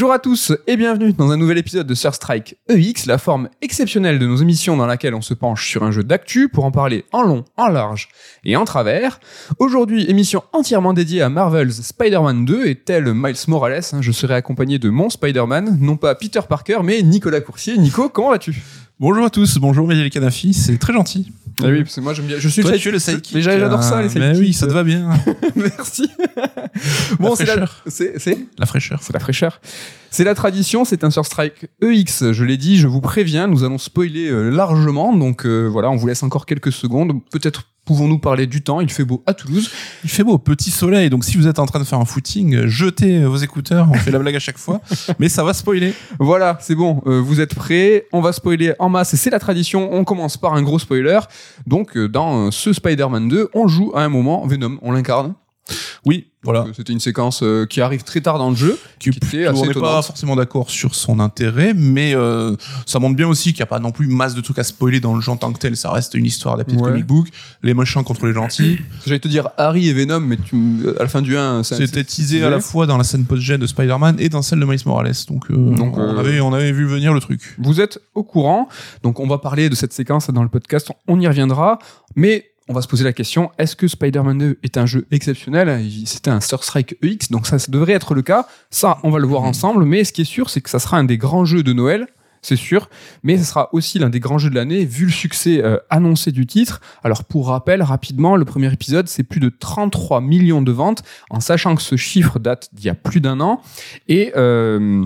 Bonjour à tous et bienvenue dans un nouvel épisode de Sur Strike EX, la forme exceptionnelle de nos émissions dans laquelle on se penche sur un jeu d'actu pour en parler en long, en large et en travers. Aujourd'hui, émission entièrement dédiée à Marvel's Spider-Man 2 et tel Miles Morales, hein, je serai accompagné de mon Spider-Man, non pas Peter Parker mais Nicolas Coursier. Nico, comment vas-tu? Bonjour à tous, bonjour Mehdi Kanafi, c'est très gentil. Ah oui, parce que moi j'aime bien. Je suis Toi, le tu le sidekick. Mais j'adore ça, les Ah, mais sidekicks. oui, ça te va bien. Merci. bon, c'est la... fraîcheur. c'est c'est La fraîcheur. c'est la fraîcheur. C'est la tradition, c'est un Surstrike EX, je l'ai dit, je vous préviens, nous allons spoiler euh, largement, donc euh, voilà, on vous laisse encore quelques secondes. Peut-être pouvons-nous parler du temps, il fait beau à Toulouse. Il fait beau, petit soleil, donc si vous êtes en train de faire un footing, euh, jetez vos écouteurs, on fait la blague à chaque fois, mais ça va spoiler. Voilà, c'est bon, euh, vous êtes prêts, on va spoiler en masse, et c'est la tradition, on commence par un gros spoiler. Donc euh, dans euh, ce Spider-Man 2, on joue à un moment Venom, on l'incarne. Oui, voilà. C'était une séquence euh, qui arrive très tard dans le jeu, qui, était assez on n'est pas forcément d'accord sur son intérêt, mais euh, ça montre bien aussi qu'il n'y a pas non plus masse de trucs à spoiler dans le jeu en tant que tel. Ça reste une histoire adaptée de Ouais. comic book, les méchants contre les gentils. J'allais te dire Harry et Venom, mais tu, à la fin du 1, ça- C'était teasé à la fois dans la scène post-gen de Spider-Man et dans celle de Miles Morales. Donc, euh, Donc, on, avait, on avait vu venir le truc. Vous êtes au courant, donc on va parler de cette séquence dans le podcast, on y reviendra, mais on va se poser la question, est-ce que Spider-Man 2 est un jeu exceptionnel? C'était un Star Strike EX, donc ça, ça devrait être le cas. Ça, on va le voir ensemble, mais ce qui est sûr, c'est que ça sera un des grands jeux de Noël, c'est sûr, mais ce sera aussi l'un des grands jeux de l'année, vu le succès euh, annoncé du titre. Alors pour rappel, rapidement, le premier épisode, c'est plus de 33 millions de ventes, en sachant que ce chiffre date d'il y a plus d'un an, et... euh,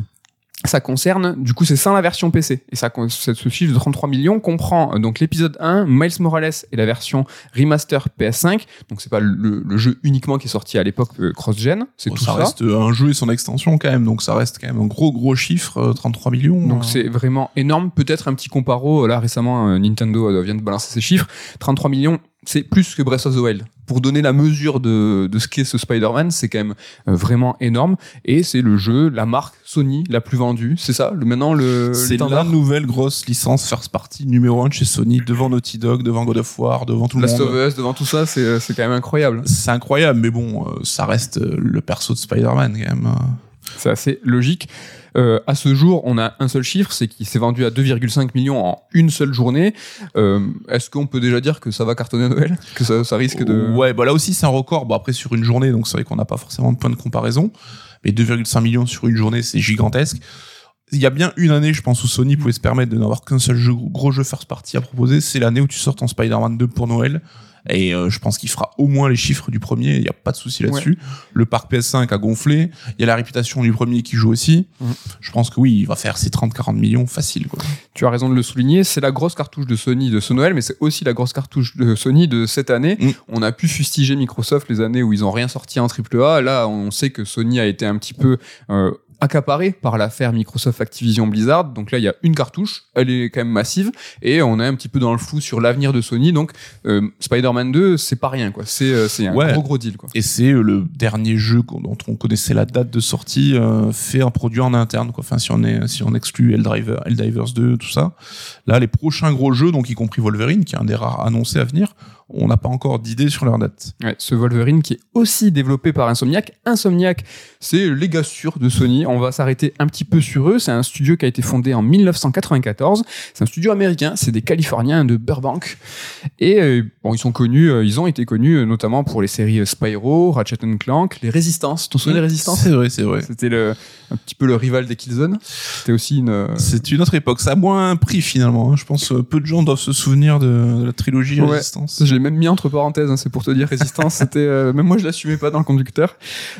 ça concerne, du coup, c'est sans la version PC. Et ça, ce chiffre de 33 millions comprend euh, donc l'épisode 1, Miles Morales et la version remaster PS5. Donc c'est pas le, le jeu uniquement qui est sorti à l'époque euh, cross-gen, c'est Bon, tout ça, ça. reste un jeu et son extension quand même, donc ça reste quand même un gros gros chiffre, euh, 33 millions. Donc euh. c'est vraiment énorme. Peut-être un petit comparo. Là récemment, euh, Nintendo euh, vient de balancer ses chiffres. 33 millions, c'est plus que Breath of the Wild. Pour donner la mesure de, de ce qu'est ce Spider-Man, c'est quand même euh, vraiment énorme. Et c'est le jeu, la marque Sony la plus vendue. C'est ça, le, maintenant le c'est la nouvelle grosse licence first party numéro 1 chez Sony, devant Naughty Dog, devant God of War, devant tout le Last of monde. Us, devant tout ça, c'est euh, c'est quand même incroyable. C'est incroyable, mais bon, euh, ça reste le perso de Spider-Man quand même. euh. C'est assez logique. Euh, à ce jour, on a un seul chiffre, c'est qu'il s'est vendu à 2,5 millions en une seule journée. Euh, Est-ce qu'on peut déjà dire que ça va cartonner à Noël? Que ça, risque de... Ouais, bah là aussi c'est un record. Bon après sur une journée, donc c'est vrai qu'on n'a pas forcément de point de comparaison. Mais 2,5 millions sur une journée, c'est gigantesque. Il y a bien une année, je pense, où Sony pouvait se permettre de n'avoir qu'un seul gros jeu first party à proposer. C'est l'année où tu sors ton Spider-Man 2 pour Noël. Et euh, je pense qu'il fera au moins les chiffres du premier. Il n'y a pas de souci là-dessus. Le parc PS5 a gonflé. Il y a la réputation du premier qui joue aussi. Mhm. Je pense que oui, il va faire ses 30-40 millions facile. Quoi. Tu as raison de le souligner, c'est la grosse cartouche de Sony de ce Noël, mais c'est aussi la grosse cartouche de Sony de cette année. Mm. On a pu fustiger Microsoft les années où ils ont rien sorti en AAA. Là, on sait que Sony a été un petit peu euh, accaparé par l'affaire Microsoft Activision Blizzard. Donc là, il y a une cartouche, elle est quand même massive, et on est un petit peu dans le flou sur l'avenir de Sony. Donc euh, Spider-Man 2, c'est pas rien, quoi. C'est euh, c'est un Ouais. gros gros deal, quoi. Et c'est euh, le dernier jeu dont on connaissait la date de sortie euh, fait un produit en interne. Quoi. Enfin, si on est, si on exclut Helldriver, Helldivers 2, tout ça. Là, les prochains gros jeux, donc y compris Wolverine, qui est un des rares annoncés à venir, on n'a pas encore d'idée sur leur date. Ouais, ce Wolverine qui est aussi développé par Insomniac. Insomniac, c'est les gars sûrs de Sony. On va s'arrêter un petit peu sur eux. C'est un studio qui a été fondé en 1994. C'est un studio américain. C'est des Californiens de Burbank. Et euh, bon, ils sont connus, euh, ils ont été connus euh, notamment pour les séries Spyro, Ratchet Clank, les Résistances. T'en souviens des Résistances C'est vrai, c'est vrai. C'était le, un petit peu le rival des Killzone. C'était aussi une. C'est une autre époque. Ça a moins pris finalement. hein. Je pense peu de gens doivent se souvenir de, de la trilogie Ouais. Même mis entre parenthèses, hein, c'est pour te dire résistance. C'était euh, même moi je l'assumais pas dans le conducteur.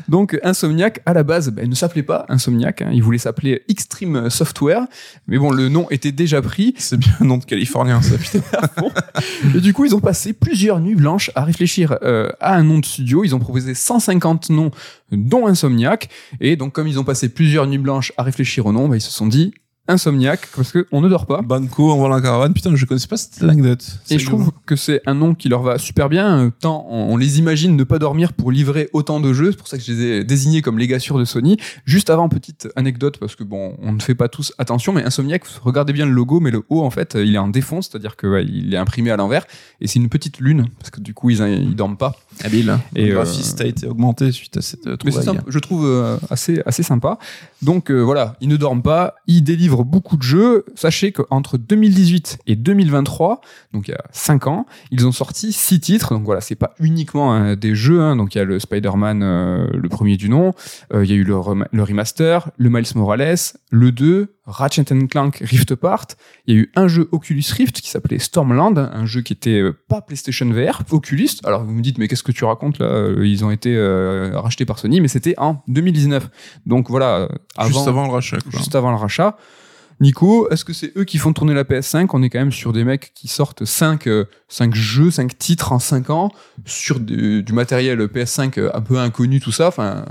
Donc Insomniac à la base, il ne s'appelait pas Insomniac, hein, il voulait s'appeler Extreme Software, mais bon le nom était déjà pris. C'est bien un nom de Californien, ça, putain. Et du coup ils ont passé plusieurs nuits blanches à réfléchir euh, à un nom de studio. Ils ont proposé 150 noms, dont Insomniac. Et donc comme ils ont passé plusieurs nuits blanches à réfléchir au nom, ben, ils se sont dit Insomniac, parce qu'on ne dort pas. Banco, on voit la caravane. Putain, je connaissais pas cette anecdote. Et je trouve que c'est un nom qui leur va super bien, tant on les imagine ne pas dormir pour livrer autant de jeux, c'est pour ça que je les ai désignés comme les gars sûrs de Sony. Juste avant, petite anecdote, parce que bon, on ne fait pas tous attention, mais Insomniac, regardez bien le logo, mais le haut, en fait, il est en défense, c'est-à-dire que ouais, il est imprimé à l'envers, et c'est une petite lune, parce que du coup, ils, ils dorment pas. Habile. Et, Et le euh, graphiste a été augmenté suite à cette euh, trouvaille. je trouve euh, assez, assez sympa. Donc euh, voilà, ils ne dorment pas, ils délivrent beaucoup de jeux. Sachez qu'entre 2018 et 2023, donc il y a 5 ans, ils ont sorti 6 titres. Donc voilà, c'est pas uniquement hein, des jeux. hein. Donc il y a le Spider-Man, euh, le premier du nom, Euh, il y a eu le, rem- le remaster, le Miles Morales, le 2, Ratchet Clank Rift Apart. Il y a eu un jeu Oculus Rift qui s'appelait Stormland, un jeu qui était euh, pas PlayStation VR, Oculus. Alors vous me dites, mais qu'est-ce que tu racontes là Euh, Ils ont été euh, rachetés par Sony, mais c'était en 2019. Donc voilà, euh, avant, Juste avant le rachat. quoi. juste avant le rachat. Nico, est-ce que c'est eux qui font tourner la PS5 On est quand même sur des mecs qui sortent 5, jeux, 5 titres en 5 ans, sur du, du matériel PS5 un peu inconnu, tout ça. Enfin,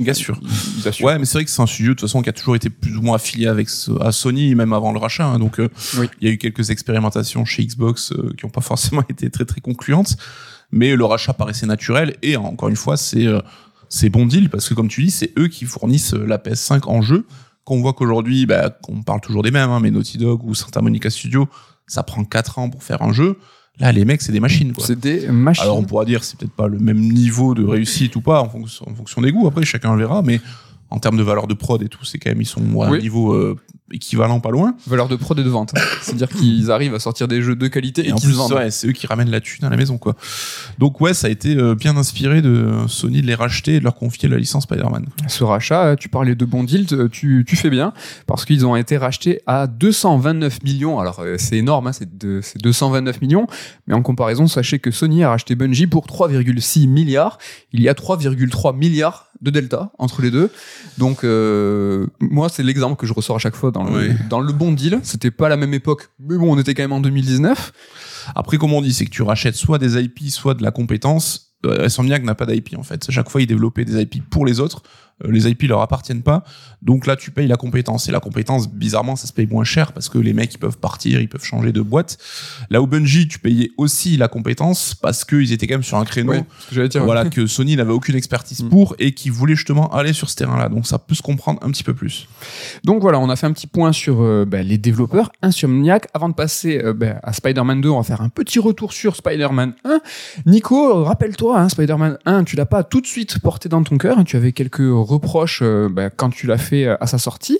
Gars sûr. ils, ils assurent. Ouais, mais c'est vrai que c'est un studio de toute façon qui a toujours été plus ou moins affilié avec ce- à Sony, même avant le rachat. hein. donc, euh, Oui. il y a eu quelques expérimentations chez Xbox euh, qui n'ont pas forcément été très très concluantes, mais le rachat paraissait naturel. Et encore une fois, c'est euh, c'est bon deal parce que comme tu dis, c'est eux qui fournissent euh, la PS5 en jeu. Qu'on voit qu'aujourd'hui, bah, qu'on parle toujours des mêmes, hein, mais Naughty Dog ou Santa Monica Studio, ça prend 4 ans pour faire un jeu. Là, les mecs, c'est des machines. C'est des machines. Alors on pourra dire c'est peut-être pas le même niveau de réussite ou pas en fonction, en fonction des goûts. Après chacun verra, mais en termes de valeur de prod et tout, c'est quand même ils sont à Oui. un niveau euh, équivalent pas loin. valeur de prod et de vente. C'est-à-dire qu'ils arrivent à sortir des jeux de qualité et, Et en qu'ils plus vendent. ouais, c'est eux qui ramènent la thune à la maison quoi. Donc ouais, ça a été euh, bien inspiré de Sony de les racheter et de leur confier la licence Spider-Man. Ce rachat, tu parlais de bon deal, tu, tu fais bien, parce qu'ils ont été rachetés à 229 millions. Alors euh, c'est énorme, hein, c'est de- c'est 229 millions, mais en comparaison, sachez que Sony a racheté Bungie pour 3,6 milliards. Il y a 3,3 milliards de delta entre les deux. Donc euh, moi, c'est l'exemple que je ressors à chaque fois dans le, Oui. dans le bon deal. C'était pas la même époque, mais bon, on était quand même en 2019. Après comme on dit, c'est que tu rachètes soit des IP, soit de la compétence. Euh, Insomniac n'a pas d'IP en fait. À chaque fois, ils développaient des IP pour les autres. Euh, les IP leur appartiennent pas. Donc là, tu payes la compétence. Et la compétence, bizarrement, ça se paye moins cher parce que les mecs, ils peuvent partir, ils peuvent changer de boîte. Là où Bungie, tu payais aussi la compétence parce qu'ils étaient quand même sur un créneau. Que dire. Voilà, que Sony n'avait aucune expertise Mm. pour et qui voulait justement aller sur ce terrain-là. Donc ça peut se comprendre un petit peu plus. Donc voilà, on a fait un petit point sur euh, bah, les développeurs Insomniac. Avant de passer euh, bah, à Spider-Man 2, on va faire un petit retour sur Spider-Man 1. Nico, rappelle-toi, hein, Spider-Man 1, tu l'as pas tout de suite porté dans ton cœur. hein. Tu avais quelques reproches euh, bah, quand tu l'as fait euh, à sa sortie.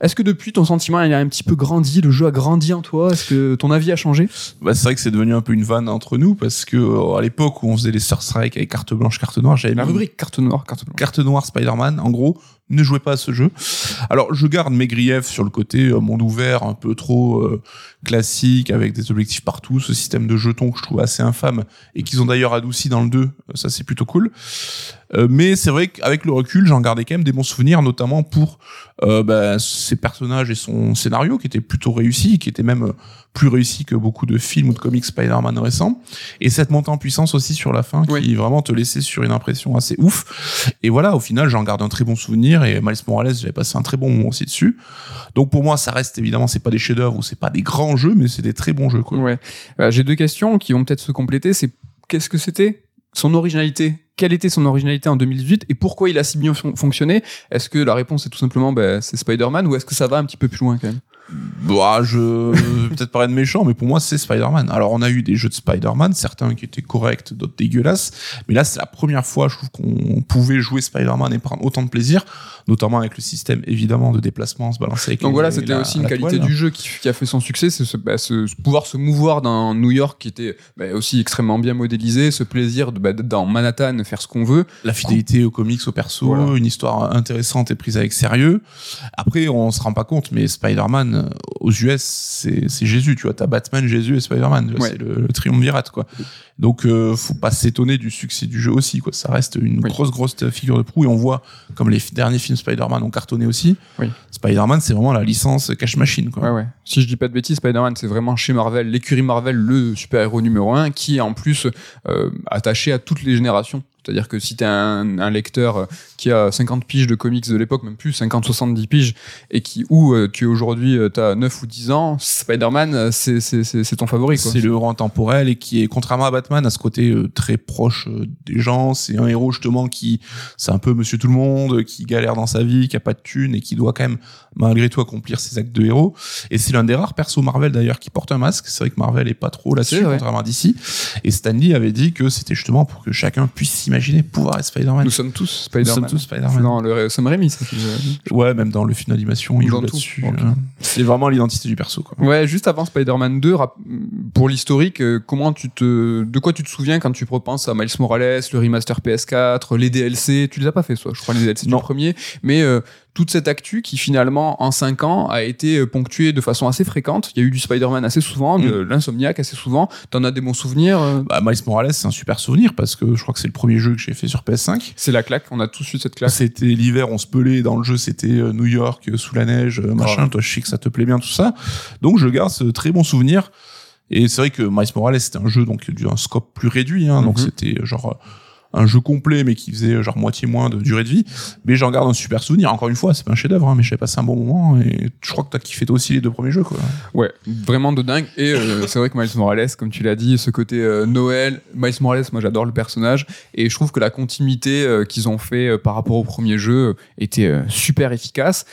Est-ce que depuis ton sentiment il a un petit peu grandi, le jeu a grandi en toi? Est-ce que ton avis a changé? Bah, c'est vrai que c'est devenu un peu une vanne entre nous parce que euh, à l'époque où on faisait les Star Strike avec carte blanche, carte noire, j'avais La mis rubrique carte noire, carte blanche. carte noire Spider-Man. En gros, ne jouez pas à ce jeu. Alors, je garde mes griefs sur le côté euh, monde ouvert, un peu trop euh, classique, avec des objectifs partout, ce système de jetons que je trouve assez infâme et qu'ils ont d'ailleurs adouci dans le 2. euh, Ça, c'est plutôt cool. Euh, mais c'est vrai qu'avec le recul, j'en gardais quand même des bons souvenirs, notamment pour euh, bah, ses personnages et son scénario qui était plutôt réussi, qui était même plus réussi que beaucoup de films ou de comics Spider-Man récents. Et cette montée en puissance aussi sur la fin, qui vraiment te laissait sur une impression assez ouf. Et voilà, au final, j'en garde un très bon souvenir. Et Miles Morales, j'avais passé un très bon moment aussi dessus. Donc pour moi, ça reste évidemment, c'est pas des chefs-d'œuvre ou c'est pas des grands jeux, mais c'est des très bons jeux. Quoi. Euh, J'ai deux questions qui vont peut-être se compléter. C'est qu'est-ce que c'était son originalité? Quelle était son originalité en 2018 et pourquoi il a si bien fon- fonctionné? Est-ce que la réponse est tout simplement bah, c'est Spider-Man ou est-ce que ça va un petit peu plus loin quand même? Bah, je vais peut-être paraître méchant, mais pour moi, c'est Spider-Man. Alors, on a eu des jeux de Spider-Man, certains qui étaient corrects, d'autres dégueulasses. Mais là, c'est la première fois, je trouve, qu'on pouvait jouer Spider-Man et prendre autant de plaisir, notamment avec le système, évidemment, de déplacement, se balancer avec Donc les- voilà, c'était aussi une la qualité toile. du jeu qui, qui a fait son succès, c'est ce, bah, ce- pouvoir se mouvoir dans New York qui était bah, aussi extrêmement bien modélisé, ce plaisir de, bah, d'être dans Manhattan, faire ce qu'on veut. La fidélité aux comics, aux persos, Voilà. une histoire intéressante et prise avec sérieux. Après, on se rend pas compte, mais Spider-Man, euh, aux US, c'est Jésus, tu vois. T'as Batman, Jésus et Spider-Man. Ouais. C'est le, le triumvirate, quoi. Donc, euh, faut pas s'étonner du succès du jeu aussi, quoi. Ça reste une Oui. grosse, grosse figure de proue et on voit, comme les derniers films Spider-Man ont cartonné aussi. Oui. Spider-Man, c'est vraiment la licence cash machine, quoi. Ouais, ouais. Si je dis pas de bêtises, Spider-Man, c'est vraiment chez Marvel, l'écurie Marvel, le super-héros numéro un, qui est en plus euh, attaché à toutes les générations. C'est-à-dire que si tu es un, un lecteur qui a 50 piges de comics de l'époque, même plus 50-70 piges, et qui ou euh, tu aujourd'hui euh, t'as 9 ou 10 ans, Spider-Man euh, c'est c'est c'est c'est ton favori quoi. C'est le héros intemporel et qui est, contrairement à Batman, à ce côté euh, très proche des gens. C'est un héros justement qui, c'est un peu monsieur tout le monde, qui galère dans sa vie, qui a pas de thunes et qui doit quand même, malgré tout, accomplir ses actes de héros. Et c'est l'un des rares persos Marvel d'ailleurs qui porte un masque. C'est vrai que Marvel est pas trop là-dessus, contrairement à DC. Et Stanley avait dit que c'était justement pour que chacun puisse s'imaginer pouvoir être Spider-Man. Nous sommes tous Nous Spider-Man. sommes tous Spider-Man. Non, le Sam Raimi, ça. c'est- Ouais, même dans le film d'animation, il Dans joue là-dessus. Ok. hein. C'est vraiment l'identité du perso, quoi. Ouais, juste avant Spider-Man 2, rap- pour l'historique, euh, comment tu te, de quoi tu te souviens quand tu repenses à Miles Morales, le remaster PS4, les DLC Tu les as pas fait, soit Je crois les DLC Non. du premier, mais euh, toute cette actu qui finalement en 5 ans a été euh, ponctuée de façon assez fréquente. Il y a eu du Spider-Man assez souvent, de l'Insomniac assez souvent. T'en as des bons souvenirs euh, Bah, Miles Morales, c'est un super souvenir parce que je crois que c'est le premier jeu que j'ai fait sur PS5. C'est la claque. On a tous eu cette claque. C'était l'hiver, on se pelait dans le jeu, c'était euh, New York sous la neige, machin. Toi, je sais que ça te plaît bien tout ça. Donc, je garde ce très bon souvenir. Et c'est vrai que Miles Morales, c'était un jeu donc d'un scope plus réduit. Hein, Donc, Mhm. c'était genre un jeu complet, mais qui faisait genre moitié moins de durée de vie. Mais j'en garde un super souvenir. Encore une fois, c'est pas un chef-d'œuvre, hein, mais j'ai passé un bon moment. Et je crois que t'as kiffé toi aussi les deux premiers jeux, quoi. Ouais, vraiment de dingue. Et euh, c'est vrai que Miles Morales, comme tu l'as dit, ce côté euh, Noël, Miles Morales, moi j'adore le personnage. Et je trouve que la continuité euh, qu'ils ont fait par rapport au premier jeu était super efficace.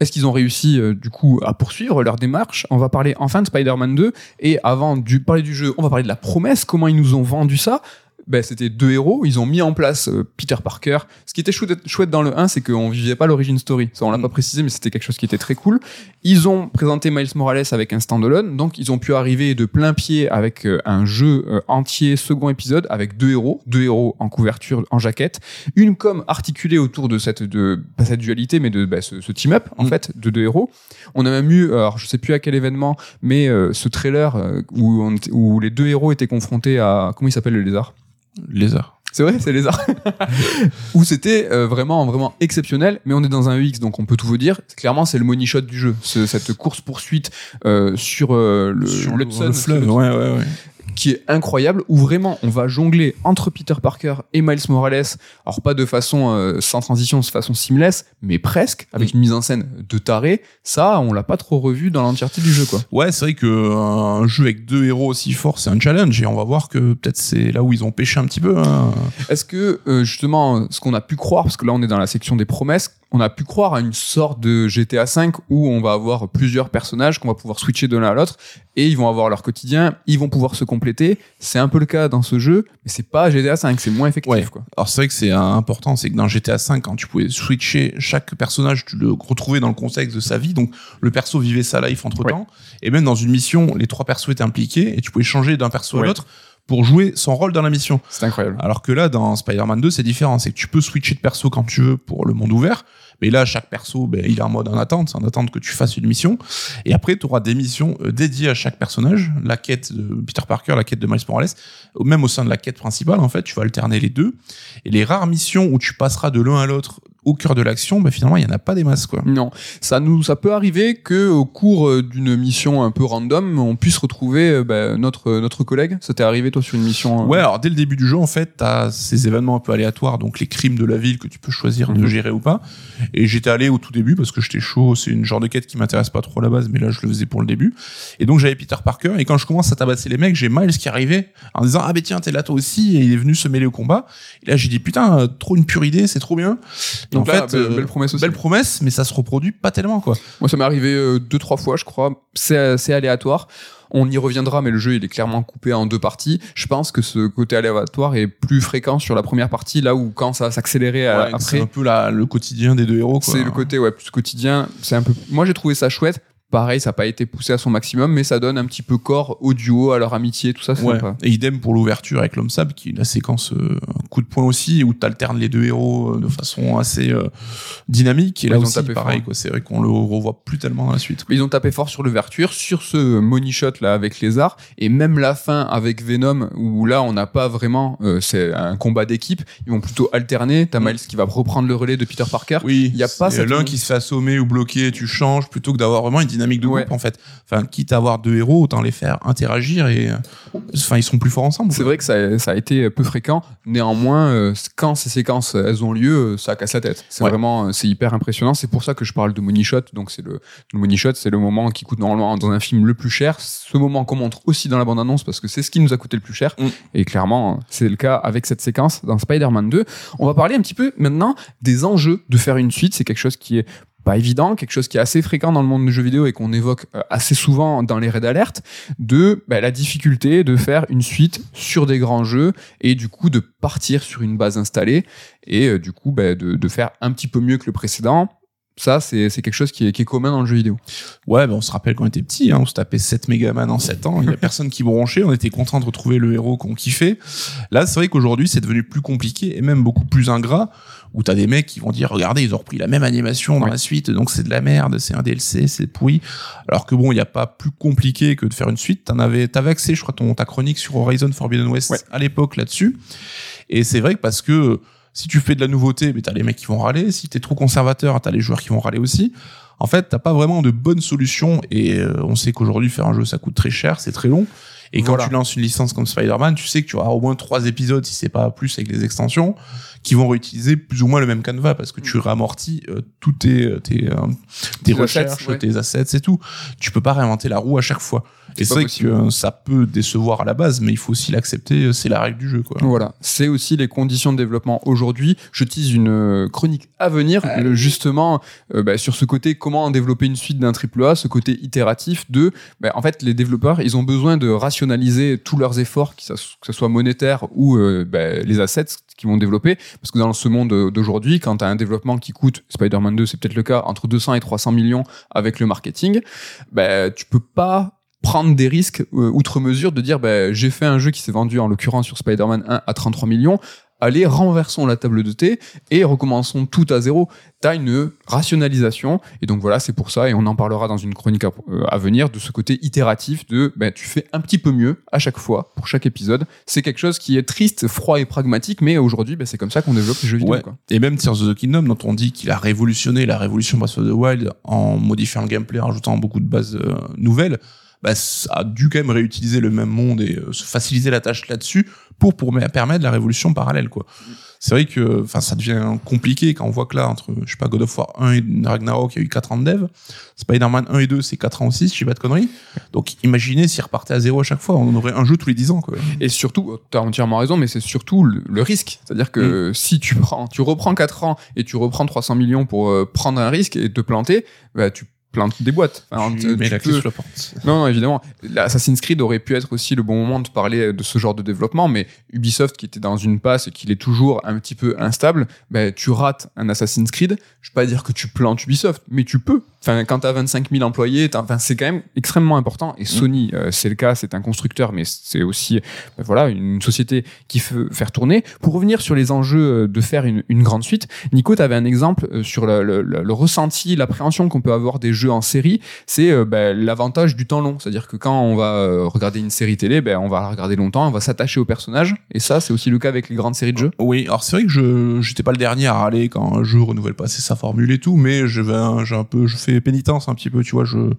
Est-ce qu'ils ont réussi du coup à poursuivre leur démarche? On va parler enfin de Spider-Man 2 et avant de parler du jeu, on va parler de la promesse, comment ils nous ont vendu ça? Ben, c'était deux héros, ils ont mis en place euh, Peter Parker. Ce qui était chouette, chouette dans le 1, c'est qu'on vivait pas l'origin story. Ça, on l'a pas précisé, mais c'était quelque chose qui était très cool. Ils ont présenté Miles Morales avec un standalone, donc ils ont pu arriver de plein pied avec euh, un jeu euh, entier, second épisode, avec deux héros, deux héros en couverture, en jaquette, une com articulée autour de cette, de, pas cette dualité, mais de bah, ce, ce team-up, en Mm. fait, de deux héros. On a même eu, alors je sais plus à quel événement, mais ce trailer où, on où les deux héros étaient confrontés à, comment il s'appelle le lézard? Lézard. c'est vrai, c'est lézard. Où c'était euh, vraiment, vraiment exceptionnel, mais on est dans un EX, donc on peut tout vous dire. Clairement, c'est le money shot du jeu. Ce- cette course poursuite euh, sur euh, le, Sur le, l'Hudson, le fleuve, ouais, ouais, ouais. Qui est incroyable, où vraiment on va jongler entre Peter Parker et Miles Morales. Alors pas de façon euh, sans transition, de façon seamless, mais presque avec une mise en scène de taré. Ça, on l'a pas trop revu dans l'entièreté du jeu, quoi. Ouais, c'est vrai que euh, un jeu avec deux héros aussi forts, c'est un challenge et on va voir que peut-être c'est là où ils ont pêché un petit peu. hein. Est-ce que euh, justement ce qu'on a pu croire, parce que là on est dans la section des promesses, on a pu croire à une sorte de GTA V où on va avoir plusieurs personnages qu'on va pouvoir switcher de l'un à l'autre et ils vont avoir leur quotidien, ils vont pouvoir se compléter. C'est un peu le cas dans ce jeu, mais c'est pas GTA V, c'est moins effectif. Ouais. Quoi. Alors c'est vrai que c'est important, c'est que dans GTA V, quand tu pouvais switcher chaque personnage, tu le retrouvais dans le contexte de sa vie, donc le perso vivait sa life entre temps, et même dans une mission, les trois persos étaient impliqués et tu pouvais changer d'un perso à l'autre pour jouer son rôle dans la mission. C'est incroyable. Alors que là, dans Spider-Man 2, c'est différent. C'est que tu peux switcher de perso quand tu veux pour le monde ouvert. Mais là, chaque perso, ben, il est en mode en attente. En attente que tu fasses une mission. Et après, tu auras des missions euh, dédiées à chaque personnage. La quête de Peter Parker, la quête de Miles Morales. Même au sein de la quête principale, en fait, tu vas alterner les deux. Et les rares missions où tu passeras de l'un à l'autre au cœur de l'action, ben, finalement, il y en a pas des masses, quoi. Non, ça nous, ça peut arriver que au cours euh, d'une mission un peu random, on puisse retrouver euh, bah, notre notre collègue. Ça t'est arrivé toi sur une mission euh, Ouais, alors dès le début du jeu, en fait, t'as ces événements un peu aléatoires, donc les crimes de la ville que tu peux choisir de Mhm. gérer ou pas. Et j'étais allé au tout début parce que j'étais chaud, c'est une genre de quête qui m'intéresse pas trop à la base, mais là je le faisais pour le début. Et donc j'avais Peter Parker, et quand je commence à tabasser les mecs, j'ai Miles qui arrivait en disant ah ben tiens t'es là toi aussi, et il est venu se mêler au combat. Et là j'ai dit putain euh, trop une pure idée, c'est trop bien. Donc en là, fait, belle- euh, belle promesse aussi. Belle promesse, mais ça se reproduit pas tellement quoi. Moi, ça m'est arrivé euh, deux, trois fois, je crois. C'est c'est aléatoire. On y reviendra, mais le jeu, il est clairement coupé en deux parties. Je pense que ce côté aléatoire est plus fréquent sur la première partie, là où quand ça à- Ouais, c'est après, un peu la, le quotidien des deux héros quoi. c'est le côté ouais, plus quotidien. C'est un peu. Moi, j'ai trouvé ça chouette. Pareil, ça n'a pas été poussé à son maximum, mais ça donne un petit peu corps au duo, à leur amitié, tout ça, Ouais. sympa. Et idem pour l'ouverture avec l'homme sable, qui est la séquence euh, coup de poing aussi, où tu alternes les deux héros euh, de façon assez euh, dynamique. Et là ils ont aussi, tapé pareil. C'est vrai qu'on le revoit plus tellement dans la suite. Ils ont tapé fort sur l'ouverture, sur ce money shot là avec Lézard, et même la fin avec Venom, où là on n'a pas vraiment, euh, c'est un combat d'équipe, ils vont plutôt alterner. T'as Mm. Miles qui va reprendre le relais de Peter Parker. Oui, Il y a pas l'un qui se fait assommer ou bloquer, tu changes, plutôt que d'avoir vraiment une dynamique dynamique de Ouais. en fait. Enfin, quitte à avoir deux héros, autant les faire interagir et euh, enfin ils sont plus forts ensemble. C'est vrai que ça, ça a été peu fréquent. Néanmoins, euh, quand ces séquences elles ont lieu, euh, ça casse la tête. C'est Ouais. vraiment, euh, c'est hyper impressionnant. C'est pour ça que je parle de money shot. Donc c'est le, le money shot, c'est le moment qui coûte normalement dans un film le plus cher. Ce moment qu'on montre aussi dans la bande annonce parce que c'est ce qui nous a coûté le plus cher. Mm. Et clairement, c'est le cas avec cette séquence dans Spider-Man 2. On va parler un petit peu maintenant des enjeux de faire une suite. C'est quelque chose qui est pas évident, quelque chose qui est assez fréquent dans le monde du jeu vidéo et qu'on évoque euh, assez souvent dans les raids d'alerte, de bah, la difficulté de faire une suite sur des grands jeux et du coup de partir sur une base installée et euh, du coup bah, de, de faire un petit peu mieux que le précédent. Ça, c'est quelque chose qui est, qui est commun dans le jeu vidéo. Ouais, bah, on se rappelle quand on était petit, hein, on se tapait 7 Megaman en 7 ans, il y a personne qui bronchait, on était content de retrouver le héros qu'on kiffait. Là, c'est vrai qu'aujourd'hui, c'est devenu plus compliqué et même beaucoup plus ingrat, où t'as des mecs qui vont dire, regardez, ils ont repris la même animation dans Ouais. la suite, donc c'est de la merde, c'est un DLC, c'est pourri. Alors que bon, il n'y a pas plus compliqué que de faire une suite. T'en avais, t'avais accès, je crois, ton, ta chronique sur Horizon Forbidden West Ouais. à l'époque là-dessus. Et c'est vrai que parce que si tu fais de la nouveauté, mais t'as les mecs qui vont râler. Si t'es trop conservateur, t'as les joueurs qui vont râler aussi. En fait, t'as pas vraiment de bonnes solutions. Et euh, on sait qu'aujourd'hui, faire un jeu, ça coûte très cher, c'est très long. Et quand Voilà. tu lances une licence comme Spider-Man, tu sais que tu auras au moins trois épisodes, si c'est pas plus avec les extensions, qui vont réutiliser plus ou moins le même canevas parce que tu ramortis euh, tous tes, euh, tes, euh, tes Tes assets, recherches, ouais. tes assets et tout. Tu peux pas réinventer la roue à chaque fois. Et C'est vrai que euh, ça peut décevoir à la base, mais il faut aussi l'accepter, euh, c'est la règle du jeu, quoi. Voilà, c'est aussi les conditions de développement aujourd'hui. Je tease une euh, chronique à venir, le- justement, euh, bah, sur ce côté comment développer une suite d'un AAA, ce côté itératif de, bah, en fait, les développeurs, ils ont besoin de rationaliser tous leurs efforts, que ce soit monétaire ou euh, bah, les assets qu'ils vont développer, parce que dans ce monde d'aujourd'hui, quand tu as un développement qui coûte, Spider-Man 2, c'est peut-être le cas, entre 200 et 300 millions avec le marketing, bah, tu peux pas prendre des risques euh, outre mesure de dire bah, j'ai fait un jeu qui s'est vendu en l'occurrence sur Spider-Man 1 à 33 millions allez renversons la table de thé et recommençons tout à zéro t'as une rationalisation et donc voilà c'est pour ça et on en parlera dans une chronique à, euh, à venir de ce côté itératif de bah, tu fais un petit peu mieux à chaque fois pour chaque épisode c'est quelque chose qui est triste froid et pragmatique mais aujourd'hui bah, c'est comme ça qu'on développe les jeux vidéo Ouais. quoi. Et même Tears of the Kingdom, dont on dit qu'il a révolutionné la révolution Breath of the Wild en modifiant le gameplay, en rajoutant beaucoup de bases euh, nouvelles, bah, ça a dû quand même réutiliser le même monde et euh, se faciliter la tâche là-dessus pour, pour me- permettre la révolution parallèle, quoi. C'est vrai que, enfin, ça devient compliqué quand on voit que là, entre, je sais pas, God of War 1 et Ragnarok, il y a eu 4 ans de dev. Spider-Man 1 et 2, c'est 4 ans aussi, si je dis pas de conneries. Donc, imaginez s'ils repartaient à zéro à chaque fois, on aurait un jeu tous les 10 ans, quoi. Et surtout, tu as entièrement raison, mais c'est surtout le, le risque. C'est-à-dire que Mm. si tu prends, tu reprends 4 ans et tu reprends 300 millions pour euh, prendre un risque et te planter, bah, tu plantes des boîtes. Tu tu- tu la peux-. Non, non, évidemment. L'Assassin's Creed aurait pu être aussi le bon moment de parler de ce genre de développement, mais Ubisoft, qui était dans une passe et qui est toujours un petit peu instable, ben, tu rates un Assassin's Creed. Je vais pas dire que tu plantes Ubisoft, mais tu peux. Enfin, quand t'as 25 000 employés, enfin, c'est quand même extrêmement important. Et Sony, euh, c'est le cas, c'est un constructeur, mais c'est aussi, ben, voilà, une société qui fait faire tourner. Pour revenir sur les enjeux euh, de faire une, une grande suite, Nico, t'avais un exemple euh, sur le, le- le- le ressenti, l'appréhension qu'on peut avoir des jeux en série c'est euh, ben, l'avantage du temps long. C'est-à-dire que quand on va euh, regarder une série télé, ben, on va la regarder longtemps, on va s'attacher au personnage. Et ça, c'est aussi le cas avec les grandes séries de jeux. Oui, alors c'est vrai que je j'étais pas le dernier à râler quand un jeu renouvelle pas assez sa formule et tout, mais je vais un, j'ai un peu je fais pénitence un petit peu, tu vois, je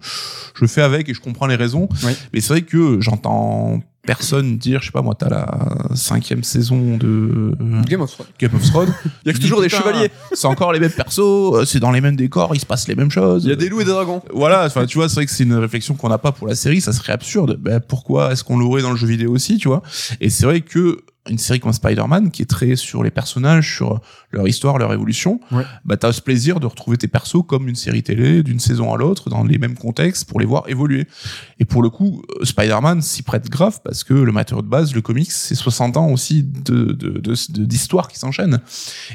je fais avec et je comprends les raisons. Oui. Mais c'est vrai que j'entends personne dire, je sais pas moi, t'as la cinquième saison de euh, Game of Thrones. Game of Thrones. Il y a toujours des chevaliers. C'est encore les mêmes persos, euh, c'est dans les mêmes décors, il se passe les mêmes choses. Il y a des loups et des dragons. Voilà, enfin, tu vois, c'est vrai que c'est une réflexion qu'on n'a pas pour la série, ça serait absurde. Ben, pourquoi est-ce qu'on l'aurait dans le jeu vidéo aussi, tu vois? Et c'est vrai que une série comme Spider-Man, qui est très sur les personnages, sur leur histoire, leur évolution, Ouais. bah t'as ce plaisir de retrouver tes persos comme une série télé, d'une saison à l'autre, dans les mêmes contextes, pour les voir évoluer. Et pour le coup, euh, Spider-Man s'y prête grave, parce que le matériau de base, le comics, c'est 60 ans aussi de de- de- de- d'histoire qui s'enchaîne.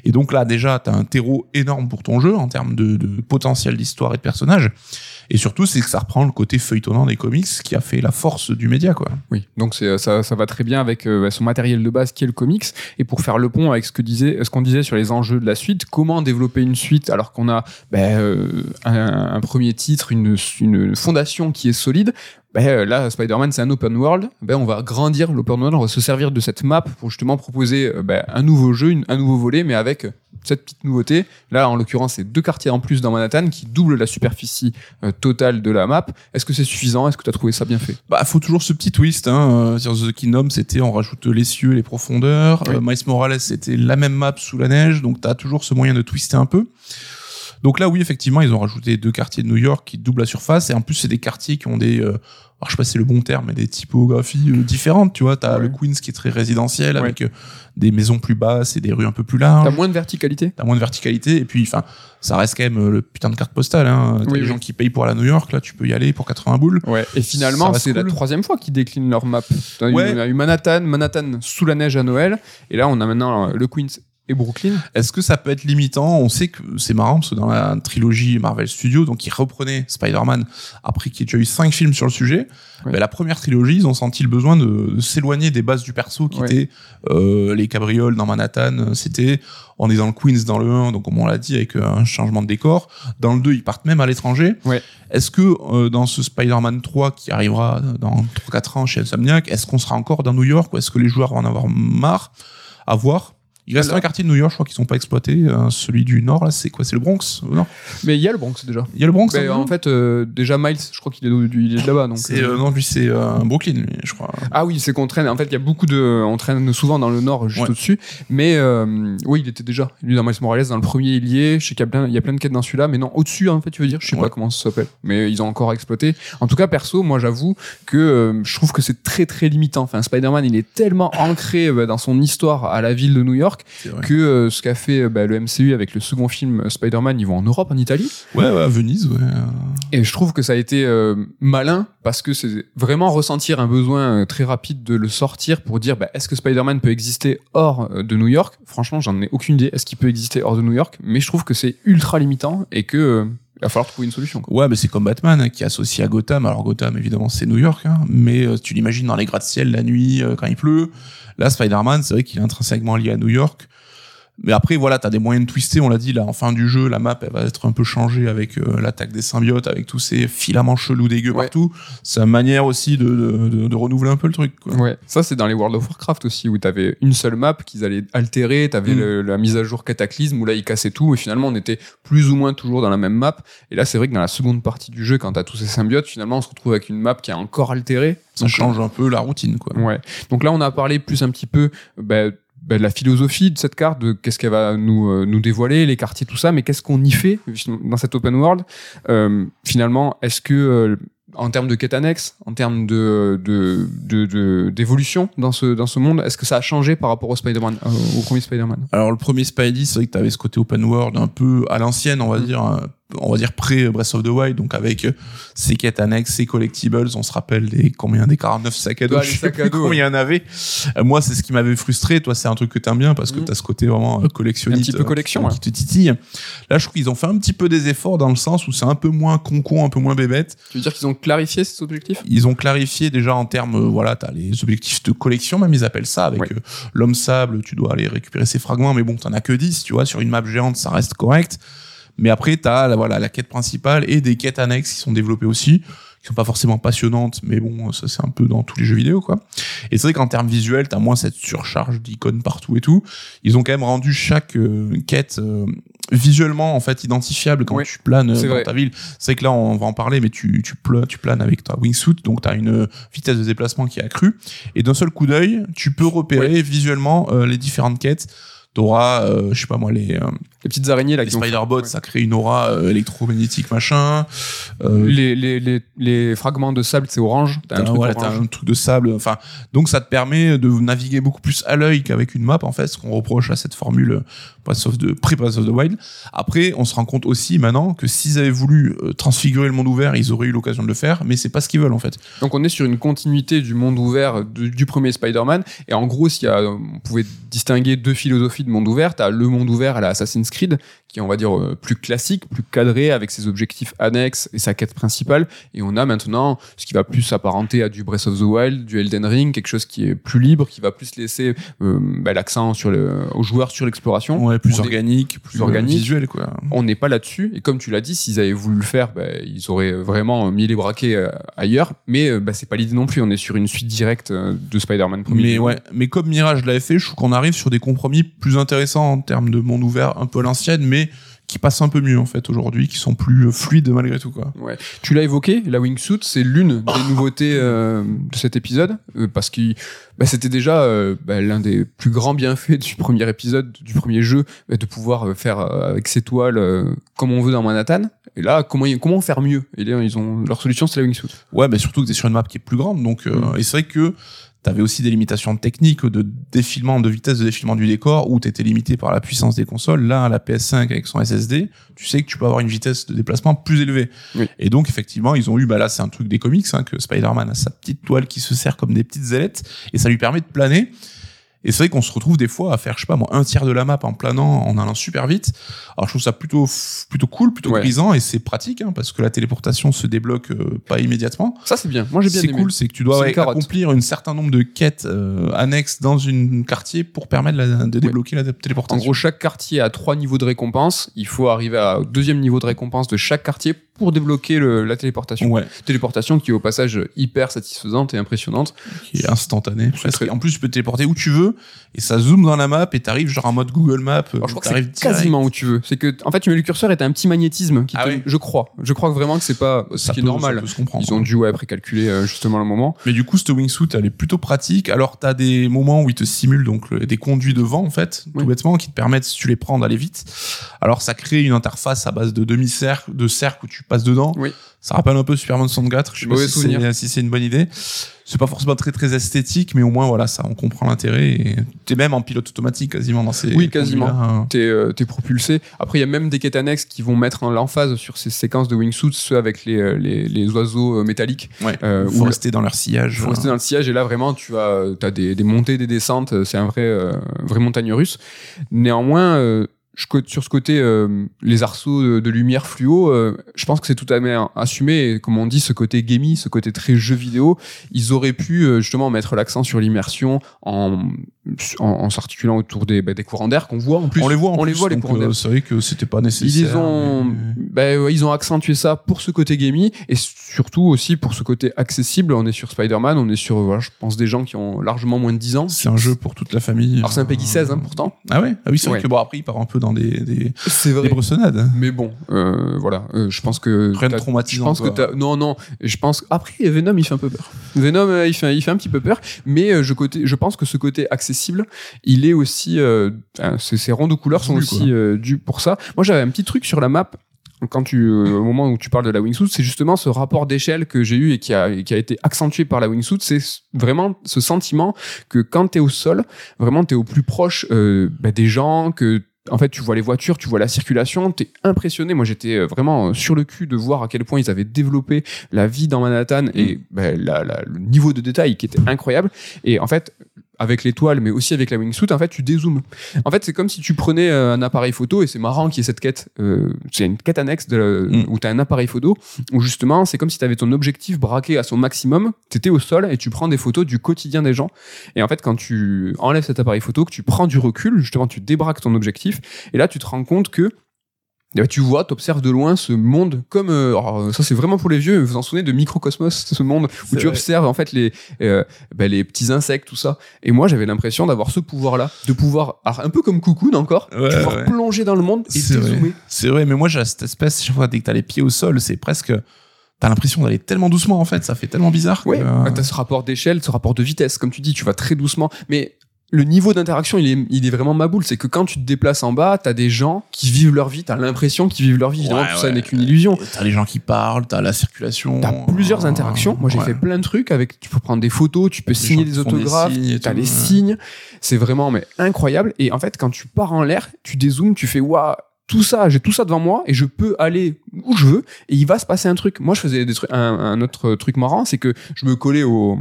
Et donc là, déjà, t'as un terreau énorme pour ton jeu en termes de, de potentiel d'histoire et de personnages. Et surtout, c'est que ça reprend le côté feuilletonnant des comics qui a fait la force du média, quoi. Oui, donc c'est ça, va très bien avec euh, son matériel de base qui est le comics. Et pour faire le pont avec ce qu'on disait sur les enjeux de la suite, comment développer une suite alors qu'on a ben, euh, un, premier titre, une fondation qui est solide. Ben, euh, là, Spider-Man, c'est un open world. Ben, on va agrandir l'open world, on va se servir de cette map pour justement proposer euh, ben, un nouveau jeu, une- un nouveau volet, mais avec euh, cette petite nouveauté. Là, en l'occurrence, c'est deux quartiers en plus dans Manhattan qui doublent la superficie euh, totale de la map. Est-ce que c'est suffisant? Est-ce que tu as trouvé ça bien fait? Bah, faut toujours ce petit twist. Hein. Sur The Kingdom, c'était on rajoute les cieux, les profondeurs. Oui. Euh, Miles Morales, c'était la même map sous la neige, donc t'as toujours ce moyen de twister un peu. Donc là, oui, effectivement, ils ont rajouté deux quartiers de New York qui doublent la surface, et en plus, c'est des quartiers qui ont des, euh, alors, je sais pas si c'est le bon terme, mais des typographies euh, différentes. Tu vois, t'as Ouais. le Queens qui est très résidentiel Ouais. avec euh, des maisons plus basses et des rues un peu plus T'as larges. moins de verticalité T'as moins de verticalité, et puis, enfin, ça reste quand même euh, le putain de carte postale. Hein. T'as Oui, les oui. gens qui payent pour aller à New York, là, tu peux y aller pour 80 boules. Ouais. Et finalement, c'est la troisième fois qu'ils déclinent leur map. T'as Ouais. On a eu Manhattan, Manhattan sous la neige à Noël, et là, on a maintenant le Queens et Brooklyn. Est-ce que ça peut être limitant? On sait que c'est marrant parce que dans la trilogie Marvel Studios, donc ils reprenaient Spider-Man après qu'il y ait déjà eu cinq films sur le sujet. Ouais. la première trilogie, ils ont senti le besoin de, de s'éloigner des bases du perso qui Ouais. étaient euh, les cabrioles dans Manhattan. C'était on est dans le Queens dans le 1, donc comme on l'a dit avec euh, un changement de décor. Dans le 2, ils partent même à l'étranger. Ouais. Est-ce que euh, dans ce Spider-Man 3 qui arrivera dans 3-4 ans chez Insomniac, est-ce qu'on sera encore dans New York ou est-ce que les joueurs vont en avoir marre à voir il reste Alors- un quartier de New York, je crois qu'ils sont pas exploités. euh, celui du Nord, là, c'est quoi? C'est le Bronx au Nord? Mais il y a le Bronx déjà. Il y a le Bronx Ben, hein, en fait, euh, déjà Miles, je crois qu'il est, il est là-bas. Donc, euh, euh, non, lui c'est Brooklyn, lui, je crois. Ah oui, c'est qu'on traîne. En fait, il y a beaucoup de. On traîne souvent dans le nord, juste Ouais. au-dessus. Mais oui, il était déjà. Lui, dans Miles Morales, dans le premier, il y est. Je sais qu'il y a plein, il y a plein de quêtes dans celui-là. Mais non, au-dessus, en fait, tu veux dire? Je sais Ouais. pas comment ça s'appelle. Mais ils ont encore exploité. En tout cas, perso, moi, j'avoue que je trouve que c'est très, très limitant. Enfin, Spider-Man, il est tellement ancré dans son histoire à la ville de New York Que euh, ce qu'a fait bah, le MCU avec le second film euh, Spider-Man, ils vont en Europe, en Italie. Ouais, ouais, à Venise, ouais. Et je trouve que ça a été euh, malin parce que c'est vraiment ressentir un besoin très rapide de le sortir pour dire bah, est-ce que Spider-Man peut exister hors de New York? Franchement, j'en ai aucune idée. Est-ce qu'il peut exister hors de New York? Mais je trouve que c'est ultra limitant et que il va falloir trouver une solution. Ouais, mais c'est comme Batman hein, qui est associé à Gotham. Alors Gotham, évidemment, c'est New York, hein, mais euh, tu l'imagines dans les gratte-ciel la nuit euh, quand il pleut. Là, Spider-Man, c'est vrai qu'il est intrinsèquement lié à New York. Mais après, voilà, t'as des moyens de twister. On l'a dit là, en fin du jeu, la map elle va être un peu changée avec euh, l'attaque des symbiotes, avec tous ces filaments chelous dégueux Ouais. partout. C'est une manière aussi de, de, de, de renouveler un peu le truc. Quoi. Ouais, ça c'est dans les World of Warcraft aussi où t'avais une seule map qu'ils allaient altérer, t'avais Mm. la mise à jour Cataclysme où là ils cassaient tout et finalement on était plus ou moins toujours dans la même map. Et là c'est vrai que dans la seconde partie du jeu quand t'as tous ces symbiotes, finalement on se retrouve avec une map qui est encore altérée. Ça Donc, change un peu la routine, quoi. Ouais. Donc là, on a parlé plus un petit peu bah, bah, de la philosophie de cette carte, de qu'est-ce qu'elle va nous, euh, nous dévoiler, les quartiers, tout ça, mais qu'est-ce qu'on y fait dans cette open world Euh, Finalement, est-ce que euh, en termes de quête annexe, en termes de de- de- de- d'évolution dans ce dans ce monde, est-ce que ça a changé par rapport au Spider-Man, euh, au premier Spider-Man? Alors le premier Spidey, c'est vrai que t'avais ce côté open world un peu à l'ancienne, on va Mm. dire, euh, on va dire pré Breath of the Wild, donc avec euh, ses quêtes annexes, ses collectibles, on se rappelle des combien des 49 sacs à dos, Ouais, je sais plus combien il y en avait. Euh, moi, c'est ce qui m'avait frustré. Toi, c'est un truc que t'aimes bien parce que Mm. t'as ce côté vraiment euh, collectionniste, Un petit peu collection, euh, qui te titille. Là, je trouve qu'ils ont fait un petit peu des efforts dans le sens où c'est un peu moins concon, un peu moins bébête. Tu veux dire qu'ils ont clarifié ces objectifs? Ils ont clarifié déjà en termes, euh, voilà, t'as les objectifs de collection, même ils appellent ça, avec Ouais. euh, l'homme sable, tu dois aller récupérer ses fragments, mais bon, t'en as que 10, tu vois, sur une map géante, ça reste correct. Mais après, t'as la, voilà, la quête principale et des quêtes annexes qui sont développées aussi, qui sont pas forcément passionnantes, mais bon, ça c'est un peu dans tous les jeux vidéo, quoi. Et c'est vrai qu'en termes visuels, t'as moins cette surcharge d'icônes partout et tout. Ils ont quand même rendu chaque euh, quête euh, visuellement, en fait, identifiable quand tu planes euh, dans vrai. ta ville. C'est vrai que là, on va en parler, mais tu, tu, planes, tu planes avec ta wingsuit, donc tu as une vitesse de déplacement qui est accrue. Et d'un seul coup d'œil, tu peux repérer visuellement euh, les différentes quêtes. T'auras, euh, je sais pas moi, les, euh, Les petites araignées là les spider-bots, Ouais. ça crée une aura euh, électromagnétique, machin. Euh, Les, les, les, les fragments de sable, c'est orange. T'as un truc un de sable. Enfin, donc ça te permet de naviguer beaucoup plus à l'œil qu'avec une map, en fait, ce qu'on reproche à cette formule Breath of the pré-Breath of the Wild. Après, on se rend compte aussi maintenant que s'ils avaient voulu euh, transfigurer le monde ouvert, ils auraient eu l'occasion de le faire, mais c'est pas ce qu'ils veulent en fait. Donc on est sur une continuité du monde ouvert de- du premier Spider-Man. Et en gros, s'il y a, on pouvait distinguer deux philosophies de monde ouvert, t'as le monde ouvert à la Assassin's Creed, qui est on va dire euh, plus classique, plus cadré avec ses objectifs annexes et sa quête principale. Et on a maintenant ce qui va plus s'apparenter à du Breath of the Wild, du Elden Ring, quelque chose qui est plus libre, qui va plus laisser euh, bah, l'accent sur le, aux joueurs sur l'exploration. Ouais, plus On est- organique, plus, plus organique. visuel, quoi. On n'est pas là-dessus. Et comme tu l'as dit, s'ils avaient voulu le faire, bah, ils auraient vraiment mis les braquets euh, ailleurs. Mais bah, c'est pas l'idée non plus. On est sur une suite directe de Spider-Man premier. Mais ouais, mais comme Mirage l'avait fait, je trouve qu'on arrive sur des compromis plus intéressants en termes de monde ouvert, un peu à l'ancienne, mais qui passent un peu mieux en fait aujourd'hui, qui sont plus euh, fluides malgré tout quoi. Ouais. Tu l'as évoqué, la wingsuit, c'est l'une des nouveautés euh, de cet épisode, euh, parce que bah, c'était déjà euh, bah, l'un des plus grands bienfaits du premier épisode, du premier jeu, bah, de pouvoir faire avec ses toiles comme on veut dans Manhattan. Et là, comment, comment faire mieux? Et là, ils ont leur solution, c'est la wingsuit. Ouais, mais surtout que t'es sur une map qui est plus grande, donc euh, Mm. et c'est vrai que t'avais aussi des limitations techniques de défilement, de vitesse de défilement du décor, où t'étais limité par la puissance des consoles. Là, la PS5 avec son SSD, tu sais que tu peux avoir une vitesse de déplacement plus élevée. Oui. Et donc effectivement, ils ont eu, bah là, c'est un truc des comics, hein, que Spider-Man a sa petite toile qui se sert comme des petites ailettes, et ça lui permet de planer. Et c'est vrai qu'on se retrouve des fois à faire, je sais pas moi, un tiers de la map en planant, en allant super vite. Alors je trouve ça plutôt plutôt cool, plutôt Ouais. grisant, et c'est pratique hein, parce que la téléportation se débloque euh, pas immédiatement. Ça, c'est bien. Moi, j'ai bien C'est cool, c'est que tu dois une accomplir un certain nombre de quêtes euh, annexes dans une quartier pour permettre la- de débloquer la En téléportation. gros, chaque quartier a trois niveaux de récompense. Il faut arriver à- au deuxième niveau de récompense de chaque quartier pour débloquer le- la téléportation. ouais, Téléportation qui est au passage hyper satisfaisante et impressionnante. qui est instantané. presque. très- En plus, tu peux te téléporter où tu veux et ça zoome dans la map et t'arrives genre en mode Google Maps. Alors, je crois que c'est quasiment où tu veux. C'est que, en fait, tu mets le curseur et t'as un petit magnétisme qui Ah te- oui. je crois. Je crois que vraiment que c'est pas ce Ça qui est normal. ça peut se comprendre. Ils ont dû ouais, précalculer euh, justement le moment. Mais du coup, cette wingsuit, elle est plutôt pratique. Alors, t'as des moments où il te simule donc le- des conduits de vent, en fait, Oui. tout bêtement, qui te permettent, si tu les prends, d'aller vite. Alors, ça crée une interface à base de demi-cercle, de cercle où tu passes dedans. Oui. Ça rappelle un peu Superman 64. Je sais Mauvais pas si c'est, si c'est une bonne idée. C'est pas forcément très très esthétique, mais au moins voilà, ça on comprend l'intérêt. Et t'es même en pilote automatique quasiment dans ces. Oui, quasiment. hein. T'es euh, t'es propulsé. Après, il y a même des quêtes annexes qui vont mettre en l'emphase sur ces séquences de wingsuits, ceux avec les, euh, les, les oiseaux euh, métalliques. Ouais. Euh, faut rester dans leur sillage. Il faut rester dans le sillage et là vraiment tu as, as des, des montées, des descentes, c'est un vrai, euh, vrai montagne russe. Néanmoins, sur ce côté, euh, les arceaux de, lumière fluo, euh, je pense que c'est tout à fait assumé. Et comme on dit, ce côté gamey, ce côté très jeu vidéo, ils auraient pu euh, justement mettre l'accent sur l'immersion en, en, en s'articulant autour des, bah, des courants d'air qu'on voit en plus. On les voit, en on les plus, voit les courants euh, d'air. C'est vrai que c'était pas Ils nécessaire. les ont, mais- ouais, ils ont accentué ça pour ce côté gaming et surtout aussi pour ce côté accessible. On est sur Spider-Man, on est sur, voilà, je pense des gens qui ont largement moins de 10 ans. C'est un jeu pour toute la famille. Alors c'est un Peggy 16 hein, pourtant. Ah ouais? Ah oui, c'est Ouais. vrai que bon, après, il part un peu dans des, des, des bressonnades. Mais bon, euh, voilà, euh, je pense que Rien de traumatisant. Je pense que quoi. t'as non non, je pense après Venom il fait un peu peur. Venom euh, il fait il fait un petit peu peur, mais euh, je côté je pense que ce côté accessible, il est aussi euh, ces, ronds de couleurs sont aussi euh, dus pour ça. Moi j'avais un petit truc sur la map quand tu euh, au moment où tu parles de la wingsuit, c'est justement ce rapport d'échelle que j'ai eu et qui a qui a été accentué par la wingsuit, c'est vraiment ce sentiment que quand tu es au sol, vraiment tu es au plus proche euh, bah, des gens que en fait, tu vois les voitures, tu vois la circulation, t'es impressionné. Moi, j'étais vraiment sur le cul de voir à quel point ils avaient développé la vie dans Manhattan et la- la- le niveau de détail qui était incroyable. Et en fait, avec l'étoile, mais aussi avec la wingsuit, en fait, tu dézoomes. En fait, c'est comme si tu prenais euh, un appareil photo, et c'est marrant qu'il y ait cette quête. euh, c'est une quête annexe de, Mm. où tu as un appareil photo, où justement, c'est comme si tu avais ton objectif braqué à son maximum, tu étais au sol et tu prends des photos du quotidien des gens. Et en fait, quand tu enlèves cet appareil photo, que tu prends du recul, justement, tu débraques ton objectif, et là, tu te rends compte que eh ben, tu vois, tu observes de loin ce monde comme euh, alors, ça c'est vraiment pour les vieux. Vous vous en souvenez de Microcosmos, ce monde où tu vrai. observes en fait les euh, ben, les petits insectes tout ça. Et moi j'avais l'impression d'avoir ce pouvoir-là, de pouvoir alors, un peu comme Cocoon encore, Ouais, de pouvoir ouais. plonger dans le monde et C'est vrai. dézoomer. C'est vrai, mais moi j'ai cette espèce, chaque fois dès que t'as les pieds au sol, c'est presque. T'as l'impression d'aller tellement doucement en fait, ça fait tellement bizarre. Ouais, que, euh, t'as ce rapport d'échelle, ce rapport de vitesse, comme tu dis, tu vas très doucement, mais le niveau d'interaction, il est, il est vraiment maboule. C'est que quand tu te déplaces en bas, t'as des gens qui vivent leur vie, t'as l'impression qu'ils vivent leur vie. Évidemment, Ouais, tout ça n'est qu'une illusion. T'as les gens qui parlent, t'as la circulation. T'as plusieurs euh, interactions. Moi, j'ai ouais. fait plein de trucs avec. Tu peux prendre des photos, tu peux signer des autographes, t'as les signes. C'est vraiment mais incroyable. Et en fait, quand tu pars en l'air, tu dézoomes, tu fais waouh. Tout ça, j'ai tout ça devant moi et je peux aller où je veux et il va se passer un truc. Moi, je faisais des trucs, un, un autre truc marrant, c'est que je me collais au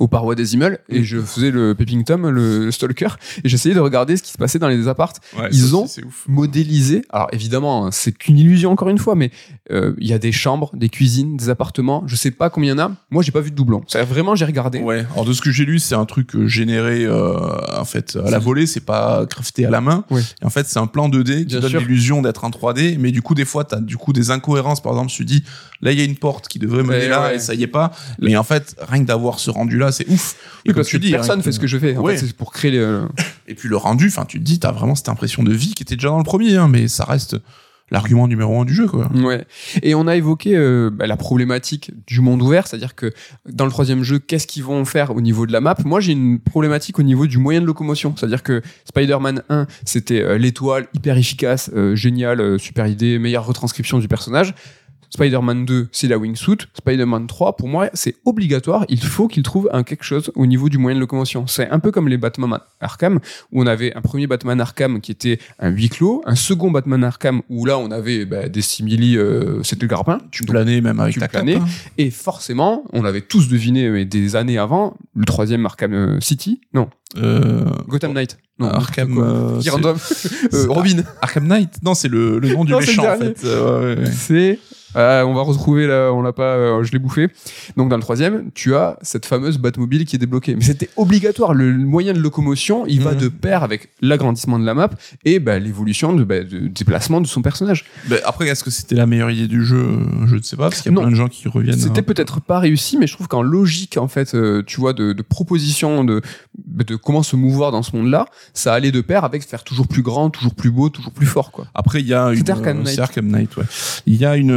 aux parois des immeubles et je faisais le Peeping Tom, le, le stalker, et j'essayais de regarder ce qui se passait dans les appartes Ouais, Ils ont- modélisé. Alors évidemment, hein, c'est qu'une illusion encore une fois, mais euh, il y a des chambres, des cuisines, des appartements. Je sais pas combien il y en a. Moi, j'ai pas vu de doublon. C'est vraiment j'ai regardé. Ouais. Alors de ce que j'ai lu, c'est un truc euh, généré euh, en fait à la volée, c'est pas crafté à la main. Et en fait, c'est un plan 2D qui Bien donne l'illusion d'être un 3D, mais du coup des fois tu as du coup des incohérences par exemple, tu dis là il y a une porte qui devrait mener Ouais, là et ça y est pas. Mais en fait, rien que d'avoir ce rendu là, c'est ouf. Et Oui, parce tu que dis, personne rien fait ce que je fais. En Ouais. fait, c'est pour créer les. Et puis le rendu, enfin tu te dis, t'as vraiment cette impression de vie qui était déjà dans le premier, hein, mais ça reste l'argument numéro un du jeu quoi. Ouais. Et on a évoqué euh, bah, la problématique du monde ouvert, c'est-à-dire que dans le troisième jeu, qu'est-ce qu'ils vont faire au niveau de la map? Moi, j'ai une problématique au niveau du moyen de locomotion, c'est-à-dire que Spider-Man 1, c'était euh, l'étoile hyper efficace, euh, génial, euh, super idée, meilleure retranscription du personnage. Spider-Man 2, c'est la wingsuit. Spider-Man 3, pour moi, c'est obligatoire. Il faut qu'il trouve un quelque chose au niveau du moyen de locomotion. C'est un peu comme les Batman Arkham, où on avait un premier Batman Arkham qui était un huis clos, un second Batman Arkham où là, on avait bah, des simili, euh, c'était le grappin. Tu planais même avec tu ta planais. cape, hein. et forcément, on l'avait tous deviné mais des années avant, le troisième Arkham euh, City, non, Euh, Gotham Knight, non, Arkham, euh. Euh, Robin. Arkham Knight Non, c'est le, le nom du Non, méchant en fait. Euh, ouais, ouais, ouais. C'est euh, on va retrouver là, on l'a pas, euh, je l'ai bouffé. Donc dans le troisième, tu as cette fameuse Batmobile qui est débloquée. Mais c'était obligatoire. Le, moyen de locomotion, il va Mhm. de pair avec l'agrandissement de la map et bah, l'évolution de, bah, de déplacement de son personnage. Ben, après, est-ce que c'était la meilleure idée du jeu? Je ne sais pas, parce qu'il y a Non. plein de gens qui reviennent. C'était hein. peut-être pas réussi, mais je trouve qu'en logique, en fait, euh, tu vois, de, de proposition de, de comment se mouvoir dans ce monde-là, ça allait de pair avec faire toujours plus grand, toujours plus beau, toujours plus fort, quoi. Après, il y a une. Arkham Knight. c'est Arkham Knight, ouais. Il y a une,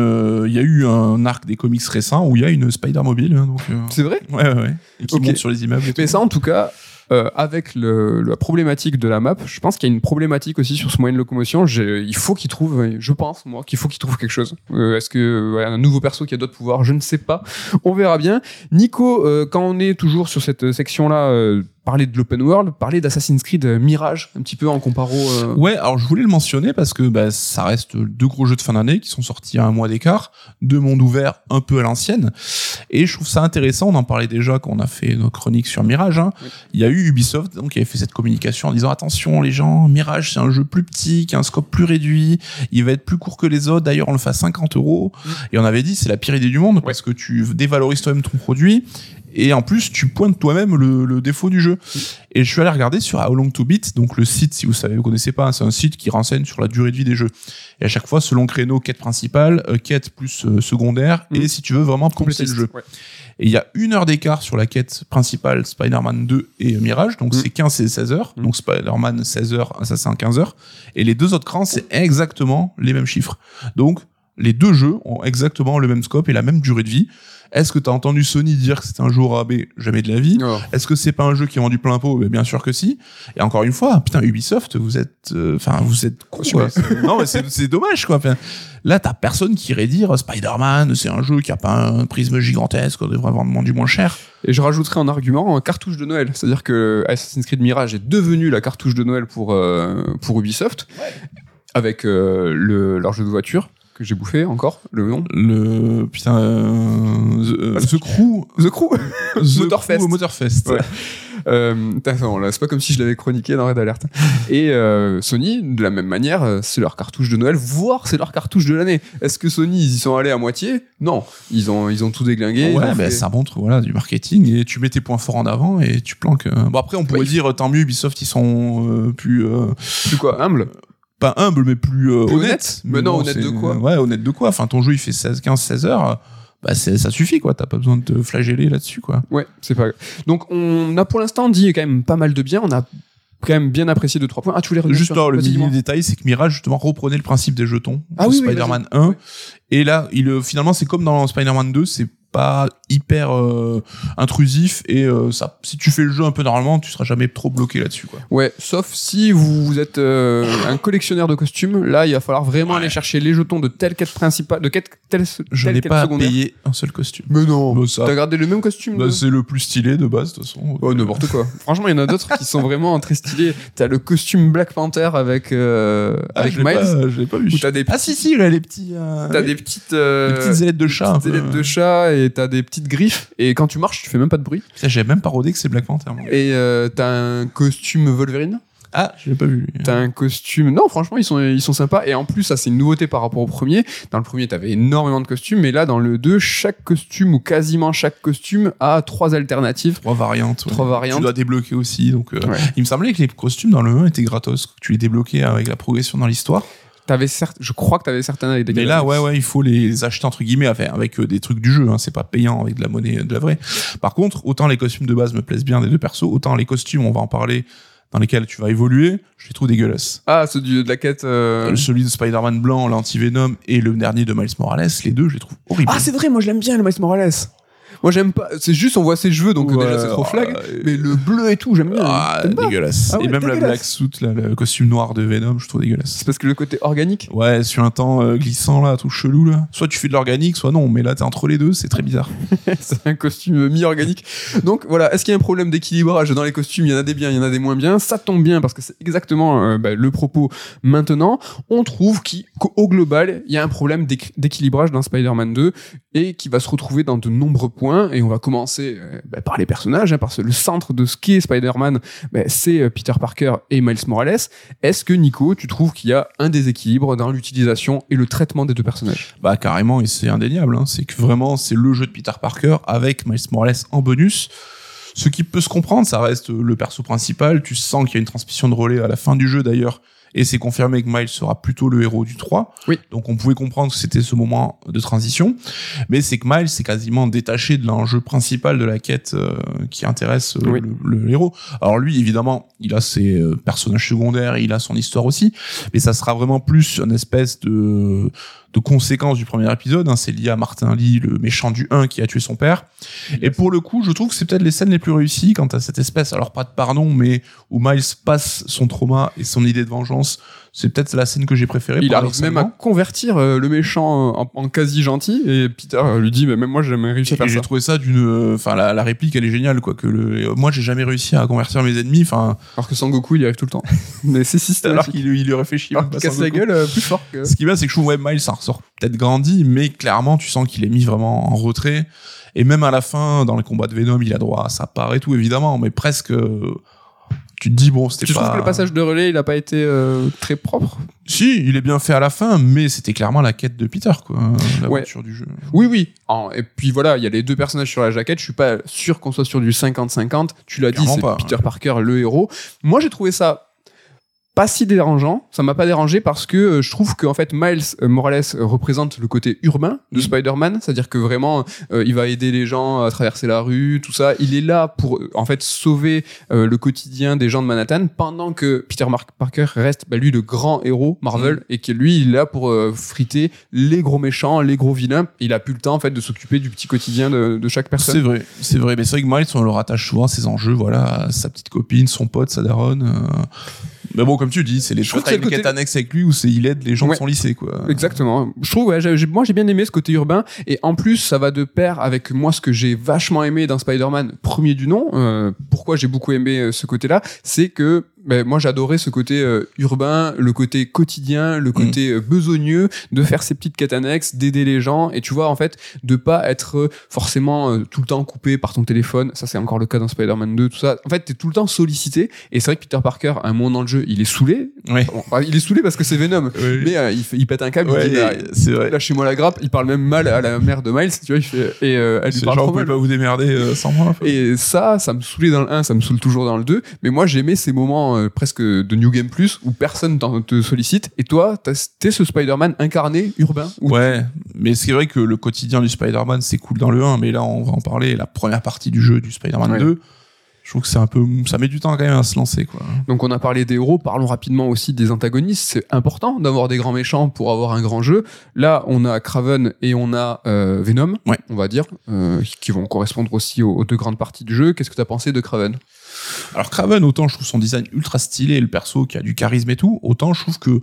il y a eu un arc des comics récents où il y a une Spider Mobile, hein, donc. euh, C'est vrai Ouais, ouais, ouais. Et qui Ok. monte sur les immeubles. et Mais ça, en tout cas, euh, avec le, la problématique de la map, je pense qu'il y a une problématique aussi sur ce moyen de locomotion. Il faut qu'il trouve, euh, je pense, moi, qu'il faut qu'il trouve quelque chose. Euh, Est-ce que euh, ouais, un nouveau perso qui a d'autres pouvoirs Je ne sais pas. On verra bien. Nico, euh, quand on est toujours sur cette section-là, euh, parler de l'open world, parler d'Assassin's Creed euh, Mirage, un petit peu en comparo. euh, Ouais, alors je voulais le mentionner parce que bah, ça reste deux gros jeux de fin d'année qui sont sortis à un mois d'écart, deux mondes ouverts un peu à l'ancienne. Et je trouve ça intéressant, on en parlait déjà quand on a fait nos chroniques sur Mirage. hein. Oui. Il y a eu Ubisoft donc, qui avait fait cette communication en disant attention les gens, Mirage c'est un jeu plus petit, qui a un scope plus réduit, il va être plus court que les autres, d'ailleurs on le fait à 50 euros. Et on avait dit c'est la pire idée du monde parce que tu dévalorises toi-même ton produit. Et en plus, tu pointes toi-même le, le défaut du jeu. Et je suis allé regarder sur How Long to Beat, donc le site, si vous savez, vous connaissez pas, c'est un site qui renseigne sur la durée de vie des jeux. Et à chaque fois, selon créneau, quête principale, euh, quête plus euh, secondaire, Mhm. et si tu veux vraiment compléter le jeu. Ouais. Et il y a une heure d'écart sur la quête principale Spider-Man 2 et euh, Mirage, donc Mhm. c'est 15 et 16 heures. Mhm. Donc Spider-Man 16 heures, Assassin 15 heures. Et les deux autres crans, c'est exactement les mêmes chiffres. Donc les deux jeux ont exactement le même scope et la même durée de vie. Est-ce que tu as entendu Sony dire que c'était un jeu au rabais Jamais de la vie? Oh. Est-ce que c'est pas un jeu qui est vendu plein pot? Ben, Bien sûr que si. Et encore une fois, putain, Ubisoft, vous êtes, euh, enfin, vous êtes con, quoi. non, mais c'est dommage, quoi. Enfin, là, t'as personne qui irait dire Spider-Man, c'est un jeu qui a pas un prisme gigantesque, on devrait vendre du moins cher. Et je rajouterai en argument un cartouche de Noël. C'est-à-dire que Assassin's Creed Mirage est devenu la cartouche de Noël pour, euh, pour Ubisoft, avec euh, le, leur jeu de voiture que j'ai bouffé encore, le nom. Le putain, euh, the, euh, The Crew, The Crew The Motorfest. Crew Motorfest. Ouais. euh, c'est pas comme si je l'avais chroniqué dans Red Alert. Et euh, Sony, de la même manière, euh, c'est leur cartouche de Noël, voire c'est leur cartouche de l'année. Est-ce que Sony, ils y sont allés à moitié? Non. Ils ont, ils ont tout déglingué. Ouais, fait- ça montre voilà du marketing et tu mets tes points forts en avant et tu planques. Bon après on pourrait Ouais. dire tant mieux Ubisoft ils sont plus Plus quoi, humble pas humble mais plus, euh, Plus honnête. honnête Mais non, honnête de quoi Ouais, honnête de quoi Enfin ton jeu il fait 16 15 16 heures. Bah ça suffit quoi, t'as pas besoin de te flageller là-dessus quoi. Ouais, c'est pas. Donc on a pour l'instant dit quand même pas mal de bien. On a quand même bien apprécié deux trois points. Ah, tu voulais Juste sur- alors, le mini détail, c'est que Mirage justement reprenait le principe des jetons Ah de oui, oui, Spider-Man vas-y. 1 Ouais. Et là il euh, finalement c'est comme dans Spider-Man 2, c'est pas hyper euh, intrusif et euh, ça si tu fais le jeu un peu normalement, tu seras jamais trop bloqué là-dessus quoi. Ouais, sauf si vous êtes euh, un collectionneur de costumes, là il va falloir vraiment Ouais. aller chercher les jetons de telle quête principale, de quête telle, Je n'ai pas payé un seul costume. Mais non. Bah, ça- T'as gardé le même costume Bah, de- c'est le plus stylé de base de toute façon. Oh, n'importe quoi. Franchement, il y en a d'autres qui sont vraiment très stylés. T'as le costume Black Panther avec, euh, Ah, avec je l'ai Miles. pas- je l'ai pas vu. Ou t'as des Ah si si, là les petits euh, T'as des petites, euh, les petites ailettes de des chat. un petites ailettes de chat et t'as des petites griffes et quand tu marches, tu fais même pas de bruit. Putain, J'avais même pas rodé que c'est Black Panther. moi. Et euh, t'as un costume Wolverine. Ah, je l'ai pas vu. T'as un costume. Non, franchement, ils sont, ils sont sympas. Et en plus, ça, c'est une nouveauté par rapport au premier. Dans le premier, t'avais énormément de costumes. Mais là, dans le 2, chaque costume ou quasiment chaque costume a trois alternatives. Trois variantes. ouais. Trois variantes. Tu dois débloquer aussi. Donc, euh, Ouais. il me semblait que les costumes dans le 1 étaient gratos. que Tu les débloquais avec la progression dans l'histoire. T'avais certes, je crois que t'avais certains avec des Mais là, ouais, ouais, il faut les acheter entre guillemets avec, avec euh, des trucs du jeu. Hein, c'est pas payant avec de la monnaie de la vraie. Par contre, autant les costumes de base me plaisent bien des deux persos, autant les costumes, on va en parler, dans lesquels tu vas évoluer, je les trouve dégueulasses. Ah, ceux du- de la quête. euh, Celui de Spider-Man blanc, l'anti-Venom et le dernier de Miles Morales, les deux, je les trouve horribles. Ah, c'est vrai, moi je l'aime bien, le Miles Morales. Moi j'aime pas. C'est juste, on voit ses cheveux, donc Ouais, déjà c'est trop flag. Mais le bleu et tout, j'aime bien. Ah, T'aimes pas dégueulasse. Ah ouais, et même la dégueulasse. black suit, là, le costume noir de Venom, je trouve dégueulasse. C'est parce que le côté organique, Ouais, sur un temps euh, glissant là, tout chelou là. Soit tu fais de l'organique, soit non. Mais là, t'es entre les deux, c'est très bizarre. c'est un costume mi-organique. Donc voilà, est-ce qu'il y a un problème d'équilibrage dans les costumes? Il y en a des biens, il y en a des moins bien. Ça tombe bien parce que c'est exactement euh, bah, le propos maintenant. On trouve qui- qu'au global, il y a un problème d'équ- d'équilibrage dans Spider-Man 2 et qui va se retrouver dans de nombreux points. Et on va commencer euh, bah, par les personnages, hein, parce que le centre de ce qu'est Spider-Man, bah, c'est euh, Peter Parker et Miles Morales. Est-ce que Nico, tu trouves qu'il y a un déséquilibre dans l'utilisation et le traitement des deux personnages? Bah carrément, et c'est indéniable. Hein. C'est que vraiment, c'est le jeu de Peter Parker avec Miles Morales en bonus. Ce qui peut se comprendre, ça reste le perso principal. Tu sens qu'il y a une transmission de relais à la fin du jeu d'ailleurs. Et c'est confirmé que Miles sera plutôt le héros du 3. Oui. Donc on pouvait comprendre que c'était ce moment de transition. Mais c'est que Miles s'est quasiment détaché de l'enjeu principal de la quête euh, qui intéresse euh, Oui. le, le héros. Alors lui, évidemment, il a ses euh, personnages secondaires, il a son histoire aussi. Mais ça sera vraiment plus une espèce de de conséquences du premier épisode. Hein, c'est lié à Martin Lee, le méchant du 1 qui a tué son père. Et pour le coup, je trouve que c'est peut-être les scènes les plus réussies quant à cette espèce, alors pas de pardon, mais où Miles passe son trauma et son idée de vengeance. C'est peut-être la scène que j'ai préférée. Il arrive même à convertir euh, le méchant en, en quasi gentil et Peter euh, lui dit mais même moi j'ai jamais réussi à faire j'ai ça. trouvé ça d'une, euh, enfin la, la réplique elle est géniale quoi. Que le, moi j'ai jamais réussi à convertir mes ennemis. Enfin Alors que Sangoku il y arrive tout le temps. mais c'est alors systématique. qu'il il lui réfléchit. Alors qu'il casse la gueule euh, plus fort que. Ce qui va, c'est que je trouve ouais, Miles, ça ressort peut-être grandi, mais clairement, tu sens qu'il est mis vraiment en retrait. Et même à la fin, dans les combats de Venom, il a droit à sa part et tout, évidemment, mais presque. euh, tu te dis, bon, c'était Tu pas. trouves que le passage de relais il a pas été euh, très propre? Si, il est bien fait à la fin, mais c'était clairement la quête de Peter, quoi. L'aventure du jeu. Oui oui. En- et puis voilà il y a les deux personnages sur la jaquette. Je suis pas sûr qu'on soit sur du 50-50. Tu l'as dit c'est pas. Peter Parker le héros. Moi j'ai trouvé ça pas si dérangeant, ça m'a pas dérangé parce que euh, je trouve qu'en fait Miles euh, Morales euh, représente le côté urbain de Mhm. Spider-Man, c'est-à-dire que vraiment euh, il va aider les gens à traverser la rue, tout ça. Il est là pour en fait sauver euh, le quotidien des gens de Manhattan pendant que Peter Mark Parker reste bah, lui le grand héros Marvel Mhm. et que lui il est là pour euh, friter les gros méchants, les gros vilains. Il a plus le temps en fait de s'occuper du petit quotidien de, de chaque C'est personne. vrai, c'est vrai. Mais c'est vrai que Miles, on le rattache souvent à ses enjeux, voilà, à sa petite copine, son pote, sa daronne. euh. Mais bon, comme tu dis, c'est les Je choses que c'est le côté- annexes avec lui où c'est il aide les gens Ouais. de son lycée, quoi. Exactement. Je trouve, ouais, j'ai- j'ai- moi j'ai bien aimé ce côté urbain et en plus ça va de pair avec moi ce que j'ai vachement aimé dans Spider-Man premier du nom. Euh, pourquoi j'ai beaucoup aimé euh, ce côté-là, c'est que ben, moi j'adorais ce côté euh, urbain, le côté quotidien, le côté euh, besogneux de faire ces petites quêtes annexes, d'aider les gens et tu vois en fait de pas être euh, forcément euh, tout le temps coupé par ton téléphone. Ça c'est encore le cas dans Spider-Man 2, tout ça. En fait t'es tout le temps sollicité et c'est vrai que Peter Parker à un moment dans le jeu il est saoulé. Enfin, il est saoulé parce que c'est Venom. Ouais. Mais euh, il, fait- il pète un câble, Ouais, il dit bah, c'est vrai. lâchez-moi la grappe. Il parle même mal à la mère de Miles, tu vois, il fait, et euh, elle lui parle genre, vous pas vous démerder euh, sans moi. Et ça, ça me saoulait dans le 1, ça me saoule toujours dans le 2. Mais moi, j'aimais ces moments euh, presque de New Game Plus où personne te sollicite. Et toi, t'es ce Spider-Man incarné, urbain. Ouais, mais c'est vrai que le quotidien du Spider-Man, c'est cool dans le 1, mais là, on va en parler. La première partie du jeu du Spider-Man Ouais. 2, je trouve que c'est un peu. Ça met du temps quand même à se lancer, quoi. Donc on a parlé des héros, parlons rapidement aussi des antagonistes. C'est important d'avoir des grands méchants pour avoir un grand jeu. Là, on a Craven et on a euh, Venom, Ouais. on va dire, euh, qui vont correspondre aussi aux, aux deux grandes parties du jeu. Qu'est-ce que t'as pensé de Craven Alors, Craven, autant je trouve son design ultra stylé, le perso qui a du charisme et tout, autant je trouve que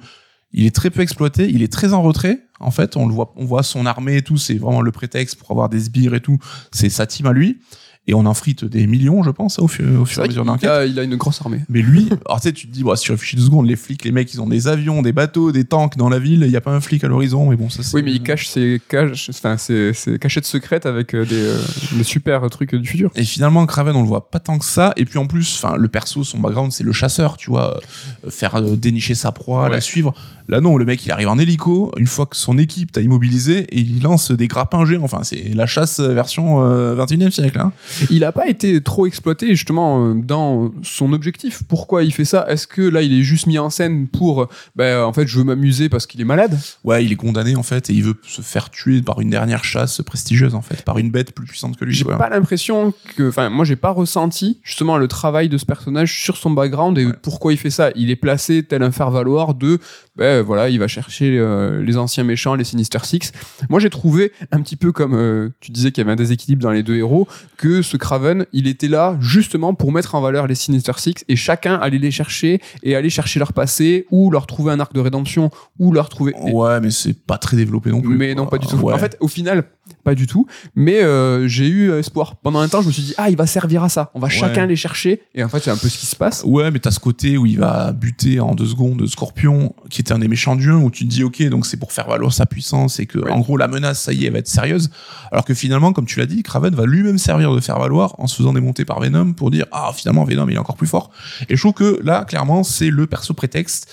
il est très peu exploité, il est très en retrait. En fait, on le voit, on voit son armée et tout, c'est vraiment le prétexte pour avoir des sbires et tout. C'est sa team à lui. Et on en frite des millions, je pense, au, fur au fur et à mesure l'enquête. a, il a une grosse armée. Mais lui, alors tu sais, tu te dis, bah, si tu réfléchis deux secondes, les flics, les mecs, ils ont des avions, des bateaux, des tanks dans la ville, il n'y a pas un flic à l'horizon, mais bon, ça c'est. Oui, mais il cache ses, cache, enfin, ses, ses cachettes secrètes avec euh, des, euh, des super trucs du futur. Et finalement, Craven, on le voit pas tant que ça. Et puis en plus, enfin, le perso, son background, c'est le chasseur, tu vois, euh, faire euh, dénicher sa proie, Ouais. la suivre. Là, non, le mec, il arrive en hélico. Une fois que son équipe t'a immobilisé, et il lance des grappins géants. Enfin, c'est la chasse version euh, 21e siècle. Hein. Il n'a pas été trop exploité justement euh, dans son objectif. Pourquoi il fait ça? Est-ce que là il est juste mis en scène pour, ben, en fait, je veux m'amuser parce qu'il est malade? Ouais, il est condamné en fait, et il veut se faire tuer par une dernière chasse prestigieuse en fait, par une bête plus puissante que lui. J'ai pas l'impression que, enfin, moi j'ai pas ressenti justement le travail de ce personnage sur son background et Ouais. pourquoi il fait ça. Il est placé tel un faire-valoir de, ben voilà, il va chercher euh, les anciens méchants, les Sinister Six. Moi j'ai trouvé un petit peu comme euh, tu disais qu'il y avait un déséquilibre dans les deux héros, que ce Craven, il était là justement pour mettre en valeur les Sinister Six et chacun allait les chercher et aller chercher leur passé ou leur trouver un arc de rédemption ou leur trouver. Ouais, mais c'est pas très développé non plus. Mais non, pas du tout. Ouais. En fait, au final, pas du tout. Mais euh, j'ai eu espoir. Pendant un temps, je me suis dit, ah, il va servir à ça. On va chacun les chercher. Et en fait, c'est un peu ce qui se passe. Ouais, mais t'as ce côté où il va buter en deux secondes Scorpion, qui était un des méchants du 1, où tu te dis, ok, donc c'est pour faire valoir sa puissance et que, Ouais. en gros, la menace, ça y est, elle va être sérieuse. Alors que finalement, comme tu l'as dit, Kraven va lui-même servir de faire valoir en se faisant démonter par Venom pour dire, ah, finalement, Venom, il est encore plus fort. Et je trouve que là, clairement, c'est le perso prétexte.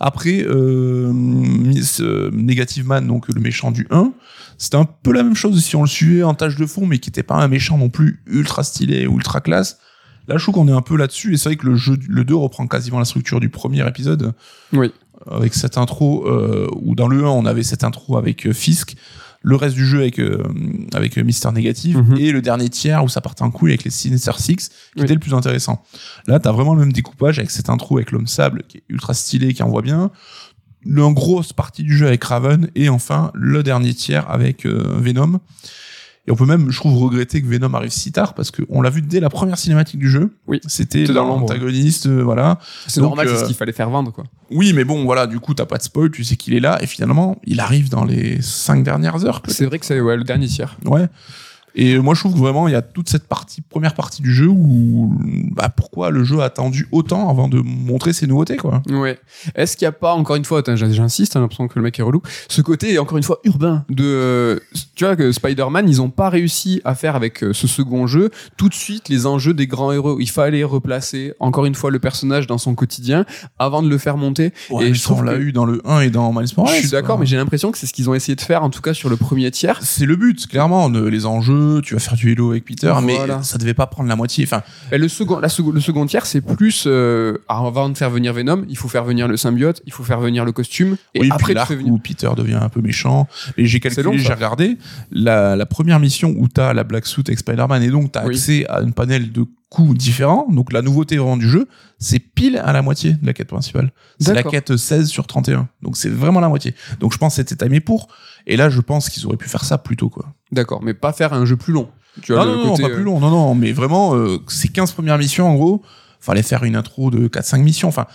Après, euh, euh, Negative Man, donc le méchant du 1, c'était un peu la même chose si on le suivait en tâche de fond, mais qui était pas un méchant non plus ultra stylé ou ultra classe. Là, je trouve qu'on est un peu là-dessus, et c'est vrai que le jeu, le 2 reprend quasiment la structure du premier épisode. Oui. Avec cette intro, euh, où dans le 1, on avait cette intro avec euh, Fisk, le reste du jeu avec, euh, avec euh, Mister Négatif, Mhm. et le dernier tiers où ça partait en couille avec les Sinister Six, qui Oui. était le plus intéressant. Là, t'as vraiment le même découpage avec cette intro avec l'homme sable, qui est ultra stylé, qui envoie bien. Le grosse partie du jeu avec Raven, et enfin, le dernier tiers avec euh, Venom. Et on peut même, je trouve, regretter que Venom arrive si tard parce qu'on l'a vu dès la première cinématique du jeu. Oui. C'était l'antagoniste, euh, voilà. C'est normal, c'est euh, ce qu'il fallait faire vendre, quoi. Oui, mais bon, voilà, du coup, t'as pas de spoil, tu sais qu'il est là, et finalement, il arrive dans les cinq dernières heures. C'est vrai que c'est ouais, le dernier tiers. Ouais. Et moi, je trouve que vraiment, il y a toute cette partie, première partie du jeu où, bah, pourquoi le jeu a attendu autant avant de montrer ses nouveautés, quoi. Ouais. Est-ce qu'il n'y a pas, encore une fois, j'insiste, j'ai l'impression que le mec est relou, ce côté, encore une fois, urbain de, euh, tu vois, que Spider-Man, ils ont pas réussi à faire avec euh, ce second jeu tout de suite les enjeux des grands héros. Il fallait replacer, encore une fois, le personnage dans son quotidien avant de le faire monter. Ouais, et je trouve on l'a eu dans le 1 et dans Miles Morales. je suis d'accord, mais j'ai l'impression que c'est ce qu'ils ont essayé de faire, en tout cas sur le premier tiers. C'est le but, clairement. de- les enjeux, tu vas faire du Hello avec Peter, Voilà. mais ça devait pas prendre la moitié. Enfin, le second, la second, le second tiers, c'est plus euh, avant de faire venir Venom, il faut faire venir le symbiote, il faut faire venir le costume, et oui, après l'arc venir. où Peter devient un peu méchant. Et j'ai calculé, j'ai regardé la, la première mission où t'as la Black Suit avec Spider-Man et donc t'as Oui. accès à une panel de coups différents. Donc la nouveauté vraiment du jeu, c'est pile à la moitié de la quête principale. C'est la quête 16 sur 31. Donc c'est vraiment la moitié. Donc je pense que c'était timé pour. Et là, je pense qu'ils auraient pu faire ça plus tôt, quoi. D'accord, mais pas faire un jeu plus long. Tu vois, Non, non, non, pas euh, plus long. Non, non, mais vraiment, euh, ces 15 premières missions, en gros, fallait faire une intro de 4-5 missions. Enfin,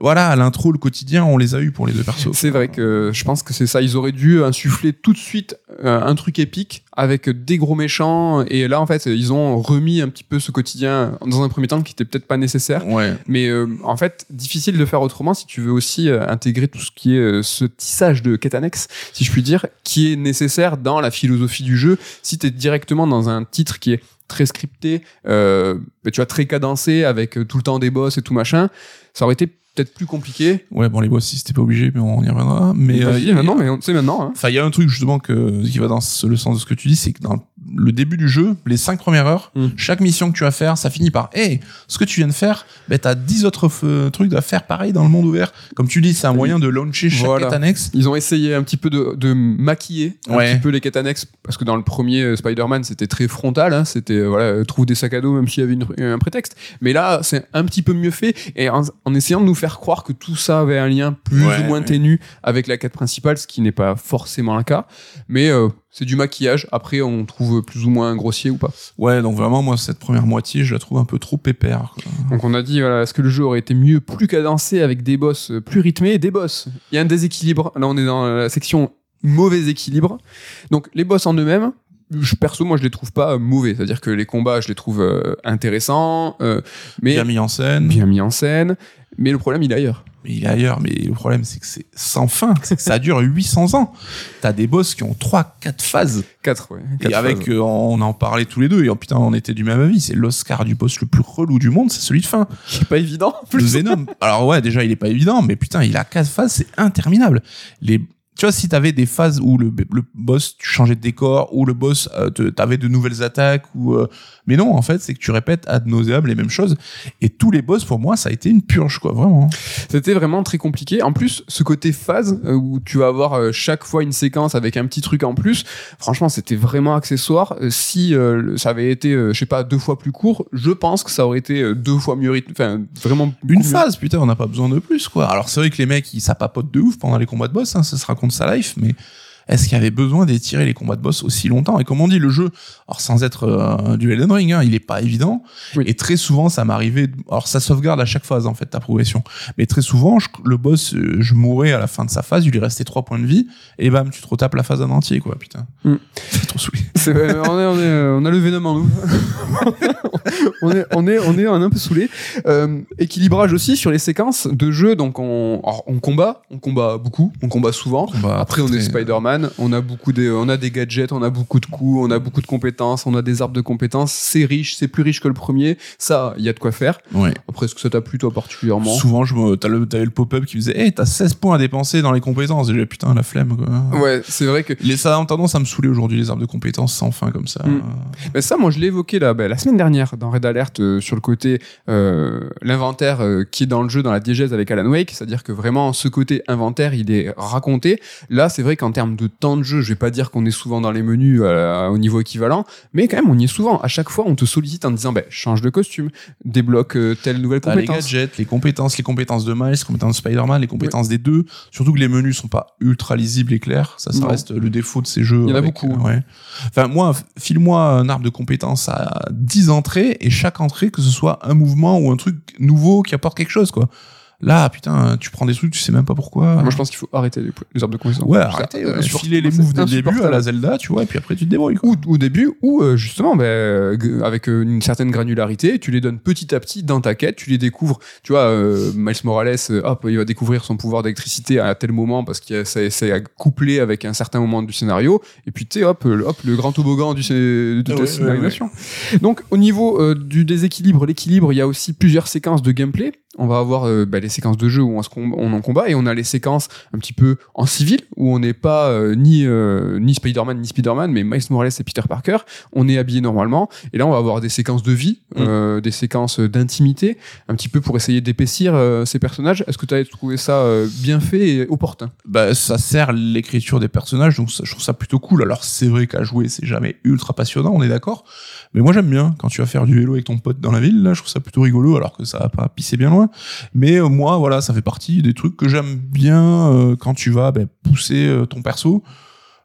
voilà, à l'intro, le quotidien, on les a eu pour les deux persos. C'est vrai que je pense que c'est ça. Ils auraient dû insuffler tout de suite euh, un truc épique avec des gros méchants. Et là, en fait, ils ont remis un petit peu ce quotidien dans un premier temps qui était peut-être pas nécessaire. Ouais. Mais euh, en fait, difficile de faire autrement si tu veux aussi euh, intégrer tout ce qui est ce tissage de quête annexe, si je puis dire, qui est nécessaire dans la philosophie du jeu. Si tu es directement dans un titre qui est très scripté, euh, bah, tu vois, très cadencé avec tout le temps des boss et tout machin, ça aurait été peut-être plus compliqué. Ouais, bon, les boss, si c'était pas obligé, mais on y reviendra. Mais, euh, maintenant, mais on sait maintenant. Hein. Enfin, il y a un truc justement que, qui va dans ce- le sens de ce que tu dis, c'est que dans le début du jeu, les cinq premières heures, Mm. chaque mission que tu vas faire, ça finit par, hey, ce que tu viens de faire, ben, t'as 10 autres f- trucs à faire pareil dans le monde ouvert. Comme tu dis, c'est un moyen de launcher chaque Voilà. quête annexe. Ils ont essayé un petit peu de, de maquiller un Ouais. petit peu les quêtes annexes parce que dans le premier euh, Spider-Man c'était très frontal, hein, c'était euh, voilà euh, trouve des sacs à dos même s'il y avait une- un prétexte. Mais là c'est un petit peu mieux fait et en, en essayant de nous faire croire que tout ça avait un lien plus Ouais, ou moins ouais. ténu avec la quête principale, ce qui n'est pas forcément le cas. Mais euh, c'est du maquillage. Après on trouve plus ou moins grossier ou pas. Ouais, donc vraiment, moi, cette première moitié, je la trouve un peu trop pépère. quoi. Donc on a dit, voilà, est-ce que le jeu aurait été mieux, plus cadencé, avec des boss euh, plus rythmés Des boss? Il y a un déséquilibre. Là, on est dans la section mauvais équilibre. Donc les boss en eux-mêmes, je, perso, moi, je les trouve pas euh, mauvais. C'est-à-dire que les combats, je les trouve euh, intéressants, euh, mais Bien mis en scène. bien mis en scène. Mais le problème, il est ailleurs. Mais il est ailleurs. Mais le problème, c'est que c'est sans fin. C'est que ça dure 800 ans. T'as des boss qui ont 3, 4 phases. 4, ouais. Et avec, euh, on en parlait tous les deux. Et oh, putain, on était du même avis. C'est l'Oscar du boss le plus relou du monde. C'est celui de fin. C'est pas évident. en Le plus. Venom. Alors ouais, déjà, il est pas évident. Mais putain, il a 4 phases. C'est interminable. Les, tu vois, si t'avais des phases où le, le boss, tu changeais de décor, ou le boss, euh, t'avais de nouvelles attaques, ou, euh, mais non, en fait, c'est que tu répètes ad nauseam les mêmes choses. Et tous les boss, pour moi, ça a été une purge, quoi, vraiment. C'était vraiment très compliqué. En plus, ce côté phase euh, où tu vas avoir euh, chaque fois une séquence avec un petit truc en plus, franchement, c'était vraiment accessoire. Si ça avait été, je sais pas, deux fois plus court, je pense que ça aurait été deux fois mieux rythmé. Enfin, vraiment. Une mieux. phase, putain, on n'a pas besoin de plus, quoi. Alors c'est vrai que les mecs, ils s'apapotent de ouf pendant les combats de boss, hein, ça se raconte sa life, mais est-ce qu'il y avait besoin d'étirer les combats de boss aussi longtemps? Et comme on dit, le jeu, alors sans être euh, du Elden Ring, hein, il est pas évident. Oui. Et très souvent, ça m'arrivait. Alors ça sauvegarde à chaque phase en fait ta progression, mais très souvent, je- le boss, euh, je mourais à la fin de sa phase, il lui restait trois points de vie, et bam, tu te retapes la phase en entier, quoi, putain. Mm. C'est trop saoulé. C'est vrai, on, est, on, est, on a le Venom en nous. on, est, on, est, on est un peu saoulé. Euh, équilibrage aussi sur les séquences de jeu. Donc, on, alors, on combat, on combat beaucoup, on combat souvent. Après, on est très- Spider-Man, on a beaucoup de, on a des gadgets, on a beaucoup de coups, on a beaucoup de compétences, on a des arbres de compétences. C'est riche, c'est plus riche que le premier. Ça, il y a de quoi faire. Ouais. Après, est-ce que ça t'a plu toi particulièrement? Souvent, je t'as le, t'avais le pop-up qui me disait, hey, t'as 16 points à dépenser dans les compétences. Et j'ai, putain, la flemme, quoi. Ouais, c'est vrai que Les, ça a tendance à me saouler aujourd'hui, les arbres de compétences sans fin comme ça. Mm. Ben ça, moi, je l'ai évoqué là, ben, la semaine dernière dans Red Alert euh, sur le côté euh, l'inventaire euh, qui est dans le jeu, dans la diégèse avec Alan Wake, c'est-à-dire que vraiment ce côté inventaire, il est raconté. Là, c'est vrai qu'en termes de temps de jeu, je vais pas dire qu'on est souvent dans les menus euh, au niveau équivalent, mais quand même, on y est souvent. À chaque fois, on te sollicite en disant, ben, change de costume, débloque euh, telle nouvelle les compétence. gadgets, les compétences, les compétences de Miles, les compétences de Spider-Man, les compétences des deux. Surtout que les menus sont pas ultra lisibles et clairs. Ça, ça Non. reste le défaut de ces jeux. Il y en a avec, beaucoup, euh, hein. ouais. Enfin, moi, file-moi un arbre de compétences à 10 entrées et chaque entrée, que ce soit un mouvement ou un truc nouveau qui apporte quelque chose, quoi. Là, putain, tu prends des trucs, tu sais même pas pourquoi. Moi, je pense qu'il faut arrêter les, les arbres de compétences. Ouais, Ça, arrêtez, euh, sur- filer les moves dès le début à la Zelda, tu vois, et puis après tu te débrouilles. quoi. ou au début ou euh, justement ben, euh, g- avec euh, une certaine granularité tu les donnes petit à petit dans ta quête tu les découvres tu vois euh, Miles Morales euh, hop il va découvrir son pouvoir d'électricité à tel moment parce que c'est c'est couplé avec un certain moment du scénario et puis tu sais hop le, hop le grand toboggan du de Ah ta ouais, scénarisation donc au niveau euh, du déséquilibre l'équilibre il y a aussi plusieurs séquences de gameplay on va avoir euh, bah, les séquences de jeu où on, se on en combat et on a les séquences un petit peu en civil où on n'est pas euh, ni euh, ni Spider-Man ni Spider-Man mais Miles Morales et Peter Parker on est habillé normalement et là on va avoir des séquences de vie Mm. des séquences d'intimité un petit peu pour essayer d'épaissir ces personnages est-ce que tu as trouvé ça bien fait et opportun? Bah, ça sert l'écriture des personnages, donc ça- je trouve ça plutôt cool. Alors c'est vrai qu'à jouer, c'est jamais ultra passionnant, on est d'accord. Mais moi j'aime bien quand tu vas faire du vélo avec ton pote dans la ville, là, je trouve ça plutôt rigolo, alors que ça va pas pisser bien loin. Mais euh, moi, voilà, ça fait partie des trucs que j'aime bien euh, quand tu vas ben, pousser euh, ton perso.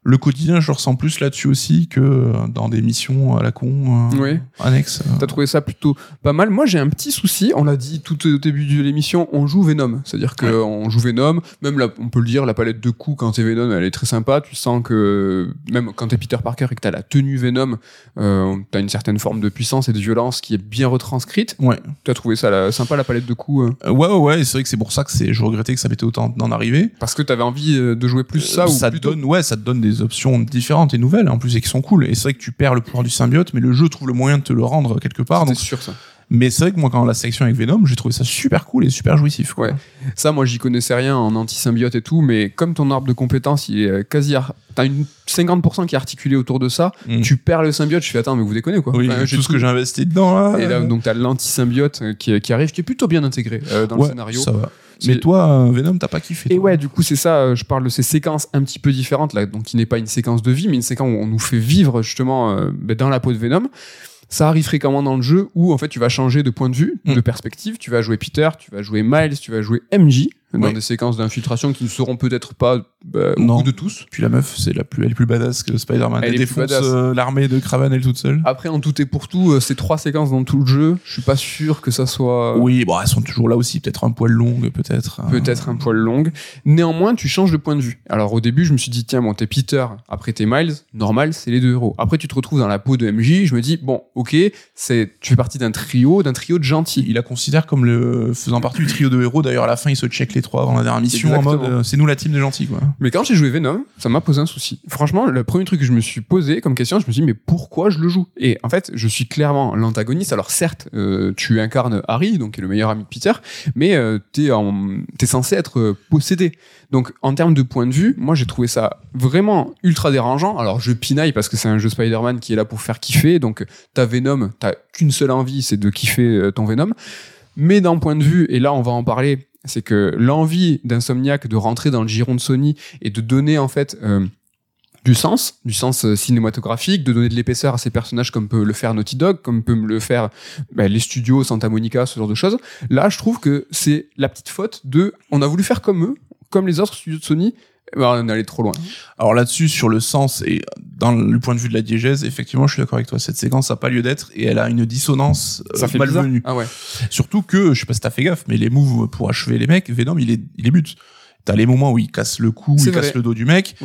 Le quotidien, je le ressens plus là-dessus aussi que euh, dans des missions à la con euh, Oui. annexes. euh. T'as trouvé ça plutôt pas mal. Moi, j'ai un petit souci. On l'a dit tout au début de l'émission, on joue Venom. C'est-à-dire que Ouais. on joue Venom. Même là, on peut le dire, la palette de coups quand t'es Venom, elle est très sympa. Tu sens que même quand t'es Peter Parker et que t'as la tenue Venom, euh, t'as une certaine forme de puissance et de violence qui est bien retranscrite. Ouais. T'as trouvé ça la- sympa la palette de coups euh, ouais, ouais, ouais, c'est vrai que c'est pour ça que je regrettais que ça m'était autant d'en arriver. parce que t'avais envie de jouer plus ça ou ça plutôt donne ouais ça te donne des options différentes et nouvelles en plus et qui sont cool et c'est vrai que tu perds le pouvoir du symbiote mais le jeu trouve le moyen de te le rendre quelque part donc sûr ça. mais c'est vrai que moi quand la section avec Venom j'ai trouvé ça super cool et super jouissif quoi. Ouais. Ça, moi, j'y connaissais rien en anti-symbiote et tout, mais comme ton arbre de compétences, il est euh, quasi. ar- T'as une 50% qui est articulé autour de ça. Mm. Tu perds le symbiote. Je fais attends, mais vous déconnez quoi. oui Enfin, tout ce que j'ai investi dedans là Et là, donc, t'as l'anti-symbiote euh, qui, qui arrive, qui est plutôt bien intégré euh, dans ouais, le scénario. ça va C'est- mais toi euh, Venom t'as pas kiffé Et toi ouais, du coup, c'est ça. euh, Je parle de ces séquences un petit peu différentes là, donc qui n'est pas une séquence de vie, mais une séquence où on nous fait vivre justement euh, ben, dans la peau de Venom. Ça arrive fréquemment dans le jeu où en fait tu vas changer de point de vue, Mm. de perspective. Tu vas jouer Peter, tu vas jouer Miles, tu vas jouer MJ dans Oui. des séquences d'infiltration qui ne seront peut-être pas bah, au Non. goût de tous. Puis la meuf, c'est la plus, elle est plus badass que Spider-Man. Elle Elle, défonce euh, l'armée de Kraven elle toute seule. Après, en tout et pour tout, euh, ces trois séquences dans tout le jeu, je suis pas sûr que ça soit Oui, bon, elles sont toujours là aussi, peut-être un poil longue, peut-être. hein. peut-être un poil longue. Néanmoins, tu changes de point de vue. Alors au début, je me suis dit tiens, bon, t'es Peter, après t'es Miles, normal, c'est les deux héros. Après, tu te retrouves dans la peau de MJ, je me dis bon, ok, c'est tu fais partie d'un trio, d'un trio de gentils. Il la considère comme le faisant partie du trio de héros. D'ailleurs, à la fin, il se check les trois avant la dernière mission en mode euh, c'est nous la team des gentils, quoi. Mais quand j'ai joué Venom, ça m'a posé un souci. Franchement, le premier truc que je me suis posé comme question, je me suis dit, mais pourquoi je le joue? Et en fait, je suis clairement l'antagoniste. Alors certes, euh, tu incarnes Harry, donc qui est le meilleur ami de Peter, mais euh, t'es t'es censé être euh, possédé. Donc en termes de point de vue, moi j'ai trouvé ça vraiment ultra dérangeant. Alors je pinaille parce que c'est un jeu Spider-Man qui est là pour faire kiffer. Donc t'as Venom, t'as qu'une seule envie, c'est de kiffer euh, ton Venom. Mais d'un point de vue, et là on va en parler, c'est que l'envie d'Insomniac de rentrer dans le giron de Sony et de donner en fait euh, du sens, du sens euh, cinématographique, de donner de l'épaisseur à ces personnages comme peut le faire Naughty Dog, comme peut le faire bah, les studios Santa Monica, ce genre de choses. Là, je trouve que c'est la petite faute de, on a voulu faire comme eux, comme les autres studios de Sony, on est allé trop loin. Alors là-dessus, sur le sens et dans le point de vue de la diégèse, effectivement, je suis d'accord avec toi. Cette séquence n'a pas lieu d'être et elle a une dissonance euh, fait malvenue. Ah ouais. Surtout que, je sais pas si t'as fait gaffe, mais les moves pour achever les mecs, Venom, il est, il est but. T'as les moments où il casse le cou, il casse le dos du mec.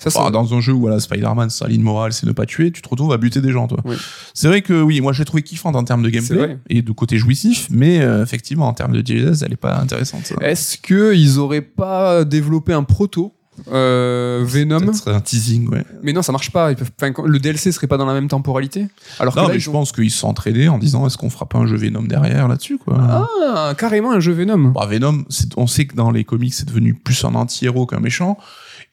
Ça, Bah, dans un jeu où voilà, Spider-Man, sa ligne morale, c'est ne pas tuer, tu te retrouves à buter des gens, toi. Oui. C'est vrai que oui, moi je l'ai trouvé kiffante en termes de gameplay et de côté jouissif, mais euh, effectivement en termes de diégèse, elle est pas intéressante. Est-ce que ils auraient pas développé un proto euh, Venom Ce serait un teasing, ouais. Mais non, ça marche pas. Ils peuvent, enfin, le DLC serait pas dans la même temporalité. Alors que Non, là, mais ils je ont- pense qu'ils se sont entraînés en disant est-ce qu'on fera pas un jeu Venom derrière là-dessus, quoi? Ah, carrément un jeu Venom. Bah, Venom, on sait que dans les comics, c'est devenu plus un anti-héros qu'un méchant.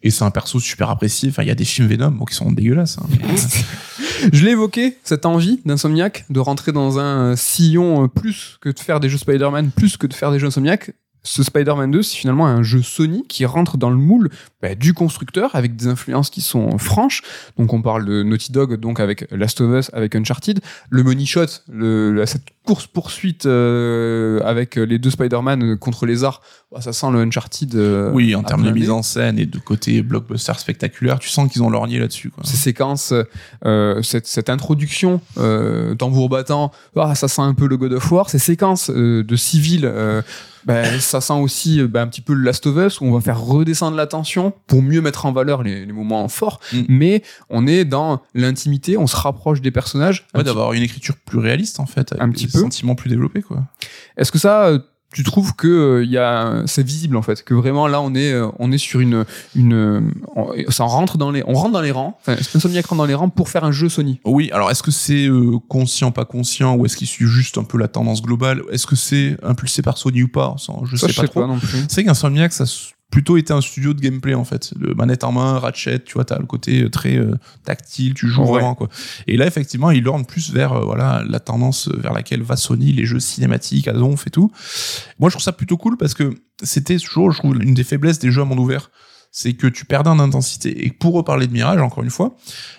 Et c'est un perso super apprécié. Enfin, il y a des films Venom qui sont dégueulasses. hein. Je l'ai évoqué, cette envie d'Insomniac de rentrer dans un euh, sillon euh, plus que de faire des jeux Spider-Man, plus que de faire des jeux Insomniac. Ce Spider-Man 2, c'est finalement un jeu Sony qui rentre dans le moule bah, du constructeur avec des influences qui sont franches. Donc on parle de Naughty Dog, donc avec Last of Us, avec Uncharted. Le money shot, le, cette course-poursuite euh, avec les deux Spider-Man contre les arts, bah, ça sent le Uncharted. euh, oui, en termes de mise en scène et de côté blockbuster spectaculaire, tu sens qu'ils ont lorgné là-dessus. quoi. ces séquences, euh, cette, cette introduction, euh, tambour battant, ah, ça sent un peu le God of War. Ces séquences euh, de civils, euh, ben, ça sent aussi ben, un petit peu le Last of Us où on va faire redescendre la tension pour mieux mettre en valeur les, les moments forts. Mm. Mais on est dans l'intimité, on se rapproche des personnages. Un Ouais, petit- d'avoir une écriture plus réaliste en fait, avec Un des petit peu. sentiments plus développés quoi. Est-ce que ça, euh, tu trouves que euh, il y a, c'est visible en fait, que vraiment là on est, euh, on est sur une, une, euh, on, ça rentre dans les, on rentre dans les rangs. Enfin, Insomniac rentre dans les rangs pour faire un jeu Sony. Oui, alors est-ce que c'est euh, conscient, pas conscient, ou est-ce qu'il suit juste un peu la tendance globale? Est-ce que c'est impulsé par Sony ou pas? Je Ça, sais je pas trop. non plus. C'est qu'Insomniac, ça plutôt été un studio de gameplay en fait. Manette en main, Ratchet, tu vois, t'as le côté euh, très euh, tactile, tu joues Ouais. vraiment quoi. Et là, effectivement, il orne plus vers euh, voilà la tendance vers laquelle va Sony, les jeux cinématiques à donf et tout. Moi, je trouve ça plutôt cool parce que c'était toujours, je trouve, une des faiblesses des jeux à monde ouvert. C'est que tu perdais en intensité. Et pour reparler de Mirage, encore une fois,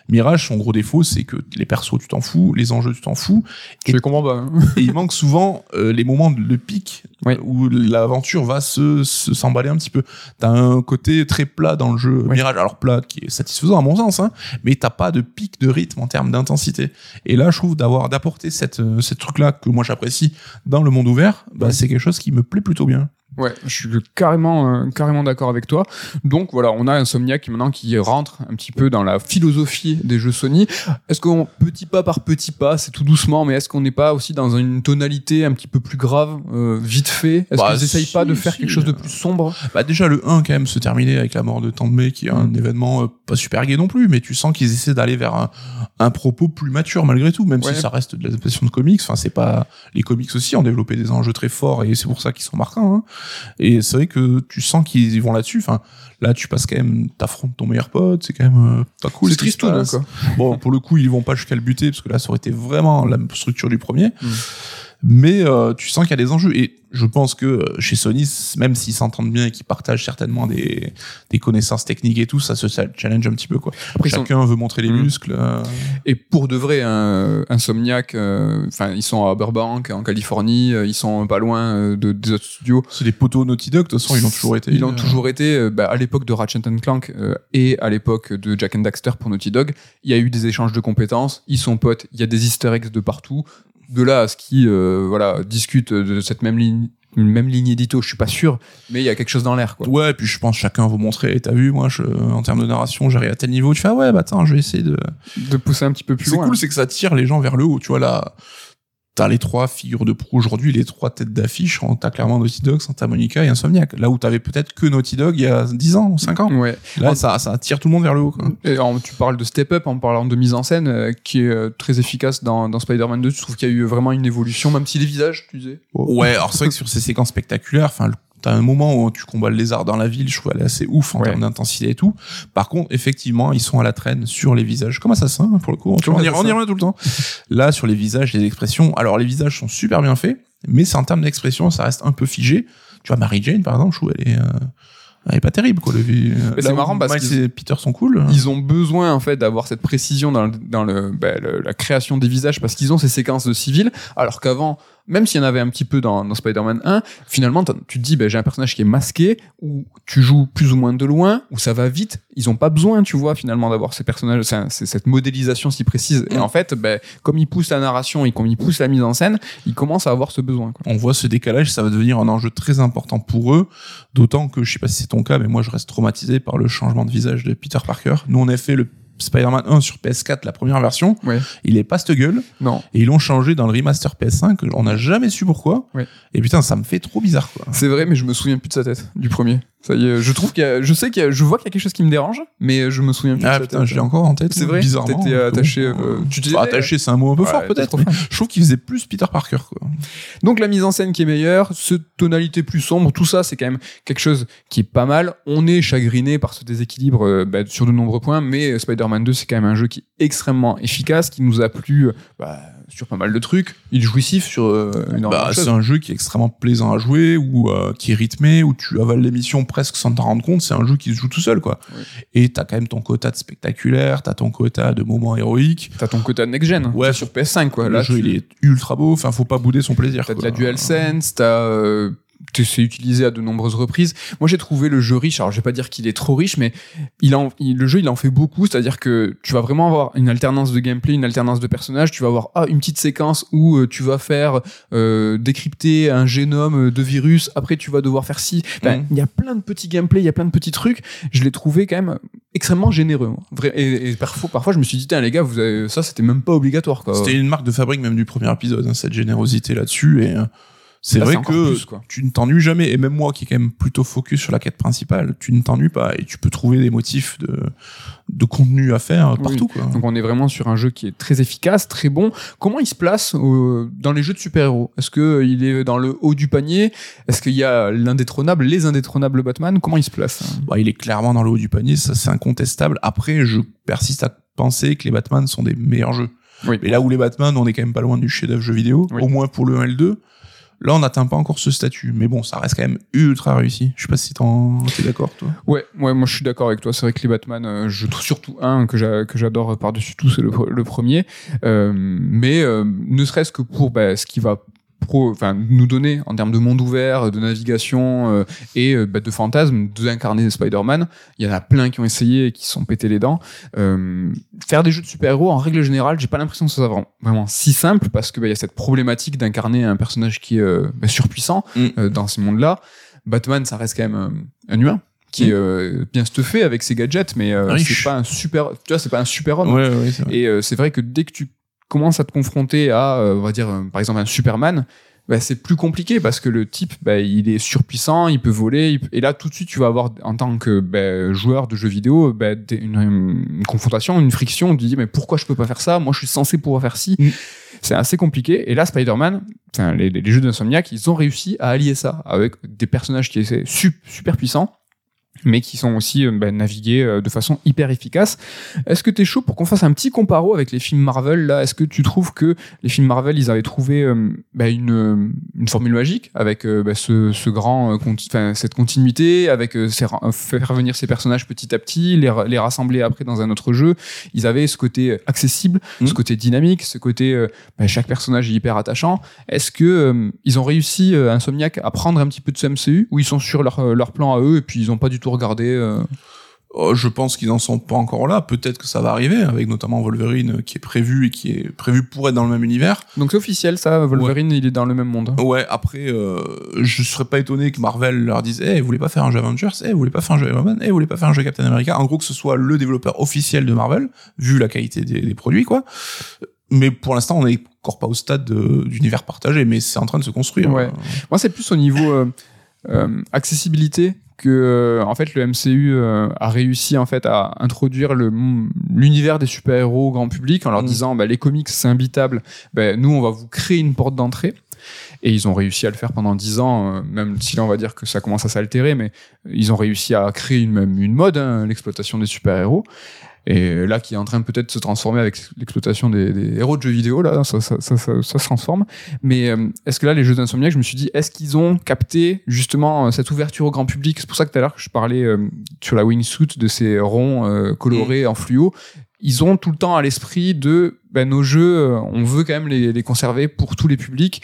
Mirage, son gros défaut, c'est que les persos, tu t'en fous, les enjeux, tu t'en fous, Je les comprends pas. hein. et il manque souvent euh, les moments de le pic Oui. où l'aventure va se se- s'emballer un petit peu. T'as un côté très plat dans le jeu Oui. Mirage, alors plat qui est satisfaisant à mon sens, hein, mais t'as pas de pic de rythme en termes d'intensité. Et là, je trouve d'avoir d'apporter cette euh, ce truc là que moi j'apprécie dans le monde ouvert, bah, c'est quelque chose qui me plaît plutôt bien. Ouais, je suis carrément, euh, carrément d'accord avec toi. Donc voilà, on a Insomniac qui maintenant qui rentre un petit peu dans la philosophie des jeux Sony. Est-ce qu'on petit pas par petit pas, c'est tout doucement, mais est-ce qu'on n'est pas aussi dans une tonalité un petit peu plus grave, euh, vite fait? Est-ce Bah, qu'ils essayent si, pas de faire si. quelque chose de plus sombre? Bah déjà le 1 quand même se terminait avec la mort de Tandemé qui est un Mm. événement euh, pas super gai non plus mais tu sens qu'ils essaient d'aller vers un, un propos plus mature malgré tout même Ouais. si ça reste de l'adaptation de comics enfin c'est pas les comics aussi ont développé des enjeux très forts et c'est pour ça qu'ils sont marquants hein. Et c'est vrai que tu sens qu'ils vont là-dessus enfin là tu passes quand même t'affrontes ton meilleur pote c'est quand même euh, pas cool C'est quoi. bon pour le coup ils vont pas jusqu'à le buter parce que là ça aurait été vraiment la structure du premier Mm. Mais euh, tu sens qu'il y a des enjeux. Et je pense que euh, chez Sony, même s'ils s'entendent bien et qu'ils partagent certainement des, des connaissances techniques et tout, ça se challenge un petit peu quoi. Après, sont- Chacun veut montrer les Mhm. muscles. euh, Et pour de vrai, Insomniac, euh, enfin, ils sont à Burbank, en Californie, ils sont pas loin de, des autres studios. C'est des poteaux Naughty Dog, de toute façon, ils l'ont toujours été. Ils ont Euh, toujours été, bah, à l'époque de Ratchet Clank et à l'époque de Jack and Daxter pour Naughty Dog, il y a eu des échanges de compétences, ils sont potes, il y a des easter eggs de partout. De là à ce qui, euh, voilà, discutent de cette même ligne, une même ligne édito, je suis pas sûr, mais il y a quelque chose dans l'air, quoi. Ouais, puis je pense que chacun veut montrer. T'as vu, moi, je, en termes de narration, j'arrive à tel niveau. Tu fais, ah ouais, bah attends, je vais essayer de. De pousser un petit peu plus C'est loin. cool, c'est que ça tire les gens vers le haut. Tu vois, là, t'as les trois figures de proue aujourd'hui, les trois têtes d'affiche. T'as clairement Naughty Dog, Santa Monica et Insomniac. Là où t'avais peut-être que Naughty Dog il y a 10 ans, 5 ans. Ouais. Là, ça, ça tire tout le monde vers le haut, quoi. Et en- tu parles de Step Up en parlant de mise en scène, euh, qui est euh, très efficace dans, dans Spider-Man 2. Tu trouves qu'il y a eu vraiment une évolution, même si les visages, tu disais? Ouais, alors c'est vrai que sur ces séquences spectaculaires, enfin, le- t'as un moment où tu combats le lézard dans la ville, je trouve elle est assez ouf en Ouais. termes d'intensité et tout. Par contre, effectivement, ils sont à la traîne sur les visages, comme Assassin, hein, pour le coup. Vois, on, y, on y revient tout le temps. Là, sur les visages, les expressions, alors les visages sont super bien faits, mais c'est en termes d'expression, ça reste un peu figé. Tu vois, Mary Jane, par exemple, je trouve elle est, euh, elle est pas terrible, quoi. Le, Mais là c'est marrant parce et Peter sont cool. Ils ont besoin en fait d'avoir cette précision dans, le- dans le, bah, le- la création des visages parce qu'ils ont ces séquences de civils, alors qu'avant, même s'il y en avait un petit peu dans, dans Spider-Man 1, finalement tu te dis bah, j'ai un personnage qui est masqué, où tu joues plus ou moins de loin, où ça va vite, ils ont pas besoin, tu vois, finalement d'avoir ces personnages, c'est cette modélisation si précise. Et Mm. en fait, bah, comme ils poussent la narration et comme ils poussent la mise en scène, ils commencent à avoir ce besoin. Quoi. on voit ce décalage, ça va devenir un enjeu très important pour eux, d'autant que je sais pas si c'est ton cas, mais moi je reste traumatisé par le changement de visage de Peter Parker. Nous on a fait le Spider-Man 1 sur PS4, la première version, Ouais. il est pas cette gueule, Non, et ils l'ont changé dans le remaster PS5, on n'a jamais su pourquoi, Ouais. et putain ça me fait trop bizarre quoi. c'est vrai, mais je me souviens plus de sa tête du premier. Ça y est, je trouve qu'il y a, je sais qu'il y a, je vois qu'il y a quelque chose qui me dérange, mais je me souviens plus Ah putain, l'ai encore en tête. C'est vrai bizarrement. T'étais attaché, Bon, euh, tu Enfin, attaché, c'est un mot un peu Ouais, fort t'es peut-être, je trouve qu'il faisait plus Peter Parker quoi. Donc la mise en scène qui est meilleure, ce tonalité plus sombre, tout ça c'est quand même quelque chose qui est pas mal. On est chagriné par ce déséquilibre euh, bah, sur de nombreux points, mais Spider-Man 2 c'est quand même un jeu qui est extrêmement efficace, qui nous a plu euh, bah, sur pas mal de trucs. Il est jouissif sur euh, Bah, de c'est un jeu qui est extrêmement plaisant à jouer ou euh, qui est rythmé où tu avales l'émission presque sans t'en rendre compte c'est un jeu qui se joue tout seul quoi Ouais. et t'as quand même ton quota de spectaculaire t'as ton quota de moments héroïques T'as ton quota next gen, Ouais. c'est sur PS5 quoi. le Là, jeu tu- il est ultra beau enfin faut pas bouder son plaisir T'as de la DualSense, t'as euh, c'est utilisé à de nombreuses reprises. Moi, j'ai trouvé le jeu riche. Alors, je vais pas dire qu'il est trop riche, mais il en, il- le jeu, il en fait beaucoup. C'est-à-dire que tu vas vraiment avoir une alternance de gameplay, une alternance de personnages. Tu vas avoir ah, une petite séquence où euh, tu vas faire euh, décrypter un génome de virus. Après, tu vas devoir faire ci. Enfin, Mhm. Il y a plein de petits gameplays, il y a plein de petits trucs. Je l'ai trouvé quand même extrêmement généreux. moi. Et, et parfois, parfois, je me suis dit, Tiens, les gars, vous avez, ça, c'était même pas obligatoire. C'était une marque de fabrique même du premier épisode hein, cette générosité là-dessus et euh, c'est vrai que plus, tu ne t'ennuies jamais et même moi qui est quand même plutôt focus sur la quête principale tu ne t'ennuies pas et tu peux trouver des motifs de de contenu à faire Oui. partout quoi Donc on est vraiment sur un jeu qui est très efficace, très bon. Comment il se place euh, dans les jeux de super-héros? Est-ce que euh, est dans le haut du panier? Est-ce qu'il y a l'indétrônable, les indétrônables Batman? Comment il se place? Bah, il est clairement dans le haut du panier, ça c'est incontestable. Après, je persiste à penser que les Batman sont des meilleurs jeux. Oui. Mais là où les Batman, on est quand même pas loin du chef-d'œuvre jeu vidéo, Oui. au moins pour le 1 et le 2. Là, on n'atteint pas encore ce statut. Mais bon, ça reste quand même ultra réussi. Je sais pas si t'es d'accord, toi. Ouais, ouais, moi je suis d'accord avec toi. C'est vrai que les Batman, euh, je trouve surtout un que j'a- que j'adore par-dessus tout, c'est le premier. Euh, mais euh, ne serait-ce que pour bah, ce qui va pro, enfin nous donner en termes de monde ouvert, de navigation euh, et euh, bah, de fantasmes, d'incarner Spider-Man. Il y en a plein qui ont essayé et qui se sont pété les dents. Euh, faire des jeux de super-héros, en règle générale, j'ai pas l'impression que ce soit vraiment, vraiment si simple parce que bah, il y a cette problématique d'incarner un personnage qui est euh, bah, surpuissant Mm. euh, dans ces mondes-là. Batman, ça reste quand même euh, un humain qui Mm. est euh, bien stuffé avec ses gadgets, mais euh, c'est pas un super, tu vois, c'est pas un super homme. Ouais, ouais. Et euh, c'est vrai que dès que tu commences à te confronter à, euh, on va dire, euh, par exemple, un Superman, bah, c'est plus compliqué parce que le type, bah, il est surpuissant, il peut voler, il et là tout de suite tu vas avoir en tant que bah, joueur de jeux vidéo bah, une, une confrontation, une friction, tu te dis mais pourquoi je peux pas faire ça? Moi je suis censé pouvoir faire ci. Mm. C'est assez compliqué. Et là Spider-Man, les, les jeux d'Insomniac, ils ont réussi à allier ça avec des personnages qui étaient sup- super puissants mais qui sont aussi euh, bah, navigués euh, de façon hyper efficace. Est-ce que tu es chaud pour qu'on fasse un petit comparo avec les films Marvel là? Est-ce que tu trouves que les films Marvel, ils avaient trouvé euh, bah, une, une formule magique avec bah, ce, ce grand, euh, conti- cette continuité, avec ces faire revenir ces personnages petit à petit, les, les rassembler après dans un autre jeu? Ils avaient ce côté accessible, Mhm. ce côté dynamique, ce côté bah, chaque personnage est hyper attachant. Est-ce que ils ont réussi Insomniac à prendre un petit peu de ce MCU ou ils sont sur leur, leur plan à eux et puis ils ont pas du tout regardé euh, Oh, je pense qu'ils n'en sont pas encore là. Peut-être que ça va arriver, avec notamment Wolverine euh, qui est prévu et qui est prévu pour être dans le même univers. Donc c'est officiel ça, Wolverine il est dans le même monde. Ouais, après, euh, je serais pas étonné que Marvel leur dise Eh, vous voulez pas faire un jeu Avengers? Eh, vous voulez pas faire un jeu Iron Man? Eh, vous voulez pas faire un jeu Captain America? En gros, que ce soit le développeur officiel de Marvel, vu la qualité des, des produits, quoi. Mais pour l'instant, on n'est encore pas au stade de- d'univers partagé, mais c'est en train de se construire. Ouais. Moi c'est plus au niveau euh, accessibilité que euh, en fait le MCU euh, a réussi en fait à introduire le l'univers des super-héros au grand public en leur Mm. disant bah, les comics c'est imbitable, bah, nous on va vous créer une porte d'entrée. Et ils ont réussi à le faire pendant dix ans, euh, même si là on va dire que ça commence à s'altérer, mais ils ont réussi à créer une, même une mode, hein, l'exploitation des super-héros. Et là, qui est en train peut-être de se transformer avec l'exploitation des, des héros de jeux vidéo, là, ça, ça, ça, ça, se transforme. Mais euh, est-ce que là, les jeux d'Insomniac, je me suis dit, est-ce qu'ils ont capté justement euh, cette ouverture au grand public? C'est pour ça que tout à l'heure je parlais euh, sur la wingsuit de ces ronds colorés en fluo. Ils ont tout le temps à l'esprit de ben, nos jeux, on veut quand même les, les conserver pour tous les publics.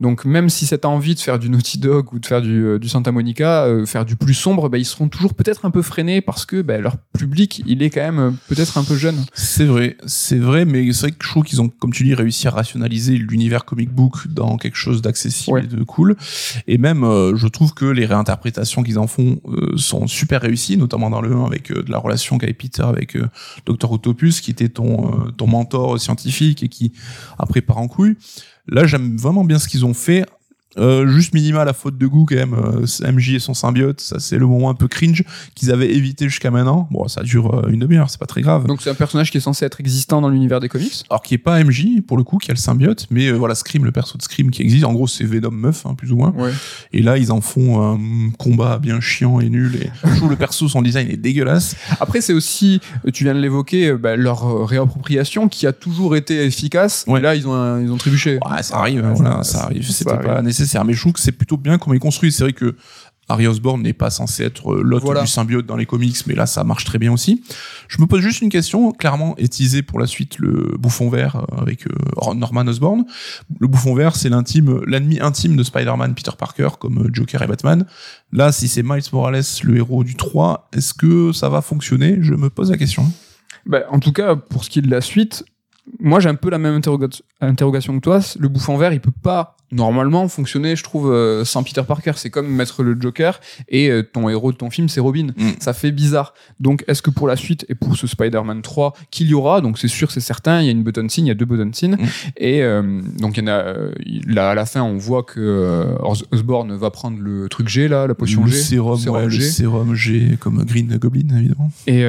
Donc même si cette envie de faire du Naughty Dog ou de faire du, euh, du Santa Monica, euh, faire du plus sombre, ben, ils seront toujours peut-être un peu freinés parce que ben, leur public, il est quand même euh, peut-être un peu jeune. C'est vrai, c'est vrai, mais c'est vrai que je trouve qu'ils ont, comme tu dis, réussi à rationaliser l'univers comic book dans quelque chose d'accessible Ouais. et de cool. Et même, euh, je trouve que les réinterprétations qu'ils en font euh, sont super réussies, notamment dans le 1 avec de la relation qu'avait Peter avec Dr. Autopus, qui était ton, euh, ton mentor scientifique et qui après part en couille. Là, j'aime vraiment bien ce qu'ils ont fait. Euh, juste minima la faute de goût quand même euh, MJ et son symbiote ça c'est le moment un peu cringe qu'ils avaient évité jusqu'à maintenant bon ça dure euh, une demi-heure c'est pas très grave Donc c'est un personnage qui est censé être existant dans l'univers des comics? alors qui est pas MJ pour le coup qui a le symbiote mais euh, voilà Scream le perso de Scream qui existe en gros c'est Venom meuf hein, plus ou moins Ouais. et là ils en font un combat bien chiant et nul et je trouve le perso son design est dégueulasse Après, c'est aussi, tu viens de l'évoquer, euh, bah, leur réappropriation qui a toujours été efficace. Ouais. Et là, ils ont, un- ils ont trébuché. ouais ça arrive hein, voilà ça- ça arrive c'était pas nécessaire mais je trouve que c'est plutôt bien comment ils construisent c'est vrai que Harry Osborn n'est pas censé être euh, l'hôte Voilà. du symbiote dans les comics, mais là ça marche très bien aussi. Je me pose juste une question, clairement est pour la suite le bouffon vert euh, avec euh, Norman Osborn. Le bouffon vert, c'est l'intime, l'ennemi intime de Spider-Man, Peter Parker, comme Joker et Batman. Là, si c'est Miles Morales, le héros du 3, est-ce que ça va fonctionner? Je me pose la question. Bah, en tout cas, pour ce qui est de la suite, moi j'ai un peu la même interroga- interrogation que toi. Le bouffon vert, il peut pas normalement fonctionner, je trouve, euh, sans Peter Parker. C'est comme mettre le Joker et euh, ton héros de ton film, c'est Robin. Mm. Ça fait bizarre. Donc, est-ce que pour la suite et pour ce Spider-Man 3 qu'il y aura, donc c'est sûr, c'est certain, il y a une button scene, il y a deux button scenes, Mm. et euh, donc il y en a. là, à la fin, on voit que euh, Os- Osborn va prendre le truc G là, la potion le G, sérum, sérum ouais, le sérum G comme Green Goblin, évidemment. Et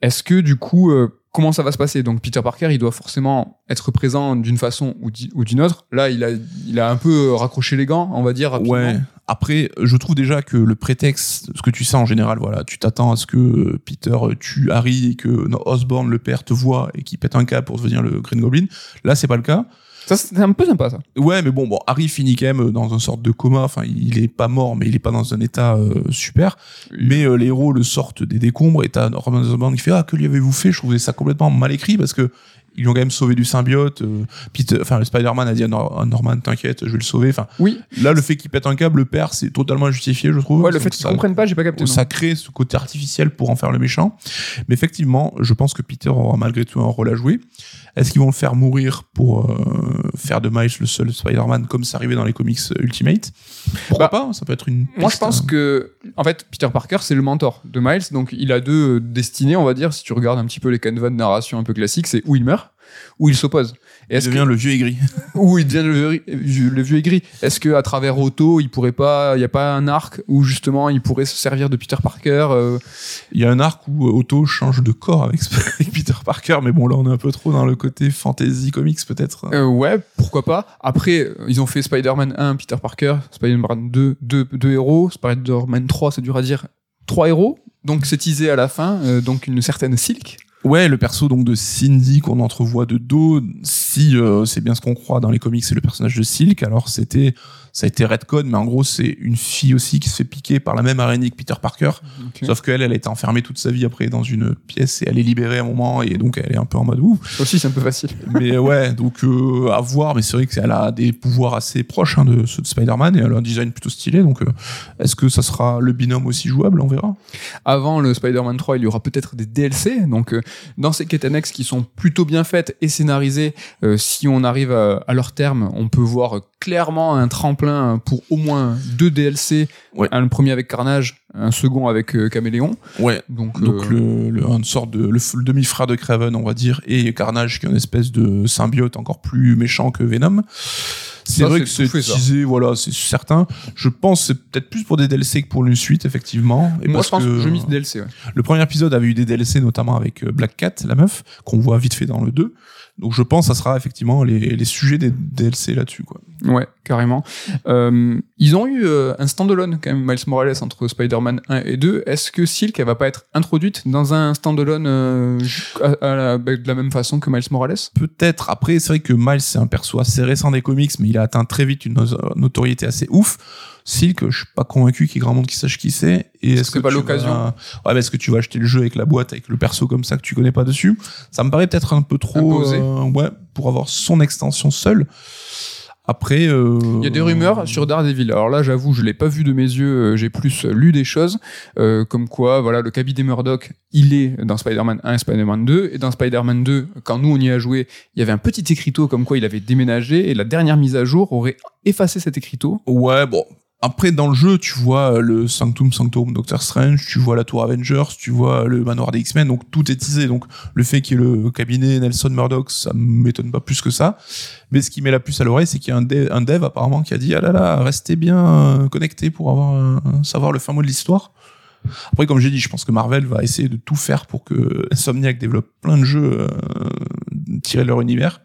est-ce que du coup, euh, comment ça va se passer? Donc Peter Parker, il doit forcément être présent d'une façon ou d'une autre. Là, il a, il a un peu euh, raccroché les gants, on va dire. Ouais. Après, je trouve déjà que le prétexte, ce que tu sais en général, voilà, tu t'attends à ce que euh, Peter tue Harry et que no, Osborn, le père, te voit et qu'il pète un câble pour devenir le Green Goblin. Là, c'est pas le cas. Ça, c'est un peu sympa, ça. Ouais, mais bon, bon, Harry finit quand même dans une sorte de coma. Enfin, il est pas mort, mais il est pas dans un état euh, super. Mais euh, les héros le sortent des décombres et t'as Norman Osborn qui fait ah que lui avez-vous fait? Je trouvais ça complètement mal écrit parce que ils l'ont quand même sauvé du symbiote. euh, Peter, enfin Spider-Man a dit à, Nor- à Norman t'inquiète, je vais le sauver. Enfin Oui. là le fait qu'il pète un câble, le père c'est totalement injustifié, je trouve. Ouais, le fait qu'ils comprennent pas, j'ai pas capté. non. ça crée ce côté artificiel pour en faire le méchant. Mais effectivement, je pense que Peter aura malgré tout un rôle à jouer. Est-ce qu'ils vont le faire mourir pour euh, faire de Miles le seul Spider-Man comme c'est arrivé dans les comics euh, Ultimate? Pourquoi Bah, pas Ça peut être une. Moi, je pense hein. que, en fait, Peter Parker, c'est le mentor de Miles, donc il a deux euh, destinées, on va dire. Si tu regardes un petit peu les canevas de narration un peu classiques, c'est où il meurt, où il s'oppose. Il que- devient le vieux aigri. Où il devient le, vieux- le vieux aigri. Est-ce que à travers Otto, il pourrait pas, il y a pas un arc où justement il pourrait se servir de Peter Parker euh, Il y a un arc où euh, Otto change de corps avec, avec Peter Parker, mais bon là on est un peu trop dans le côté fantasy comics peut-être. euh, Ouais, pourquoi pas. Après, ils ont fait Spider-Man 1, Peter Parker, Spider-Man 2, deux, deux héros, Spider-Man 3, c'est dur à dire. trois héros. Donc c'est teasé à la fin, euh, donc une certaine Silk. Ouais, le perso donc de Cindy qu'on entrevoit de dos, si euh, c'est bien ce qu'on croit dans les comics, c'est le personnage de Silk. Alors c'était, ça a été Redcon, mais en gros c'est une fille aussi qui se fait piquer par la même araignée que Peter Parker. Sauf qu'elle, elle a été enfermée toute sa vie après dans une pièce et elle est libérée à un moment et donc elle est un peu en mode ouf. Aussi c'est un peu facile. mais ouais, donc euh, à voir. Mais c'est vrai qu'elle a des pouvoirs assez proches hein, de ceux de Spider-Man et elle a un design plutôt stylé. Donc euh, est-ce que ça sera le binôme aussi jouable? On verra. Avant le Spider-Man 3, il y aura peut-être des DLC. Donc, euh, dans ces quêtes annexes qui sont plutôt bien faites et scénarisées, si on arrive à, à leur terme, on peut voir clairement un tremplin pour au moins deux DLC. Ouais. Un premier avec Carnage, un second avec euh, Caméléon. Ouais. Donc, Donc euh, le, le- une sorte de le, f- le demi-frère de Craven, on va dire, et Carnage qui est une espèce de symbiote encore plus méchant que Venom. C'est vrai que c'est teasé, voilà, c'est certain. Je pense que c'est peut-être plus pour des DLC que pour une suite, effectivement. Et moi, je pense que, que je mise DLC. Ouais. le premier épisode avait eu des DLC, notamment avec euh, Black Cat, la meuf, qu'on voit vite fait dans le 2. Donc je pense que ça sera effectivement les, les sujets des DLC là-dessus, quoi. Ouais, carrément. Euh, ils ont eu euh, un standalone quand même, Miles Morales entre Spider-Man 1 et 2. Est-ce que Silk elle va pas être introduite dans un standalone euh, à, à la- bah, de la même façon que Miles Morales? Peut-être. Après, c'est vrai que Miles, c'est un perso assez récent des comics, mais il a atteint très vite une no- notoriété assez ouf. Silk, je suis pas convaincu qu'il y ait grand monde qui sache qui c'est. Et est-ce c'est que pas tu l'occasion vas- Ouais, mais est-ce que tu vas acheter le jeu avec la boîte, avec le perso comme ça que tu connais pas dessus? Ça me paraît peut-être un peu trop. Euh, ouais, pour avoir son extension seule. Après. euh, Il y a des rumeurs sur Daredevil. Alors là, j'avoue, je l'ai pas vu de mes yeux. euh, J'ai plus lu des choses, euh, comme quoi, voilà, le cabinet Murdoch, il est dans Spider-Man 1 et Spider-Man 2. Et dans Spider-Man 2, quand nous on y a joué, il y avait un petit écriteau comme quoi il avait déménagé. Et la dernière mise à jour aurait effacé cet écriteau. Ouais, bon. Après, dans le jeu, tu vois euh, le Sanctum Sanctum Doctor Strange, tu vois la Tour Avengers, tu vois le manoir des X-Men, donc tout est teasé. Donc le fait qu'il y ait le cabinet Nelson Murdoch, ça m'étonne pas plus que ça. Mais ce qui met la puce à l'oreille, c'est qu'il y a un dev, apparemment qui a dit ah là là, restez bien euh, connectés pour avoir savoir le fin mot de l'histoire. Après, comme j'ai dit, je pense que Marvel va essayer de tout faire pour que Insomniac développe plein de jeux euh, tirés de leur univers.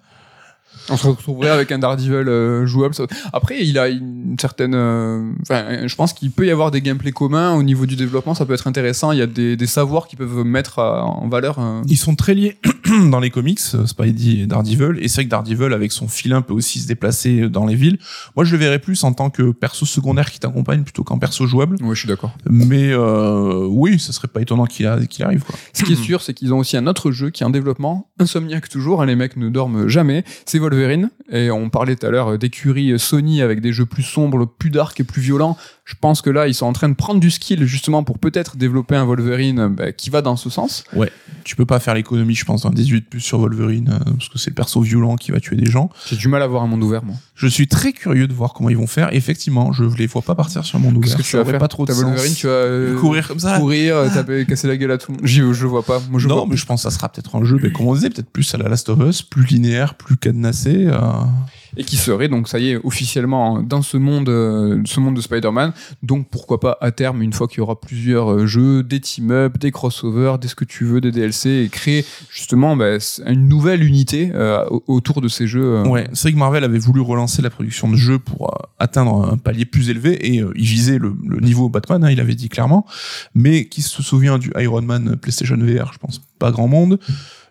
On se retrouverait avec un Daredevil euh, jouable. Après, il a une certaine. euh, Enfin, je pense qu'il peut y avoir des gameplays communs au niveau du développement. Ça peut être intéressant. Il y a des, des savoirs qui peuvent mettre à- en valeur. euh, Ils sont très liés dans les comics, euh, Spidey et Daredevil. Et c'est vrai que Daredevil, avec son filin, peut aussi se déplacer dans les villes. Moi, je le verrais plus en tant que perso secondaire qui t'accompagne plutôt qu'en perso jouable. Ouais, je suis d'accord. Mais euh, oui, ça serait pas étonnant qu'il arrive. Quoi. Ce qui est sûr, c'est qu'ils ont aussi un autre jeu qui est en développement, Insomniac toujours, hein, les mecs ne dorment jamais, c'est Wolverine, et on parlait tout à l'heure d'écurie Sony avec des jeux plus sombres, plus dark et plus violents, je pense que là, ils sont en train de prendre du skill justement pour peut-être développer un Wolverine euh, bah, qui va dans ce sens. Tu peux pas faire l'économie, je pense, d'un 18 plus sur Wolverine, euh, parce que c'est le perso violent qui va tuer des gens. J'ai du mal à voir un monde ouvert, moi. Je suis très curieux de voir comment ils vont faire. Effectivement, je les vois pas partir sur un monde Qu'est-ce ouvert. que tu vas faire pas trop de Wolverine, tu vas euh, Courir comme ça. courir, euh, taper, casser la gueule à tout le monde. J'y- Je vois pas. Moi, je non, vois. mais je pense que ça sera peut-être un jeu, mais comme on disait, peut-être plus à la Last of Us, plus linéaire, plus cadenassé. euh, et qui serait donc ça y est officiellement dans ce monde euh, ce monde de Spider-Man donc pourquoi pas à terme une fois qu'il y aura plusieurs euh, jeux des team-up des crossovers des ce que tu veux des DLC et créer justement bah, une nouvelle unité euh, au- autour de ces jeux c'est vrai que Marvel avait voulu relancer la production de jeux pour atteindre un palier plus élevé et il visait le, le niveau Batman, hein, il avait dit clairement. Mais qui se souvient du Iron Man PlayStation VR Je pense pas grand monde.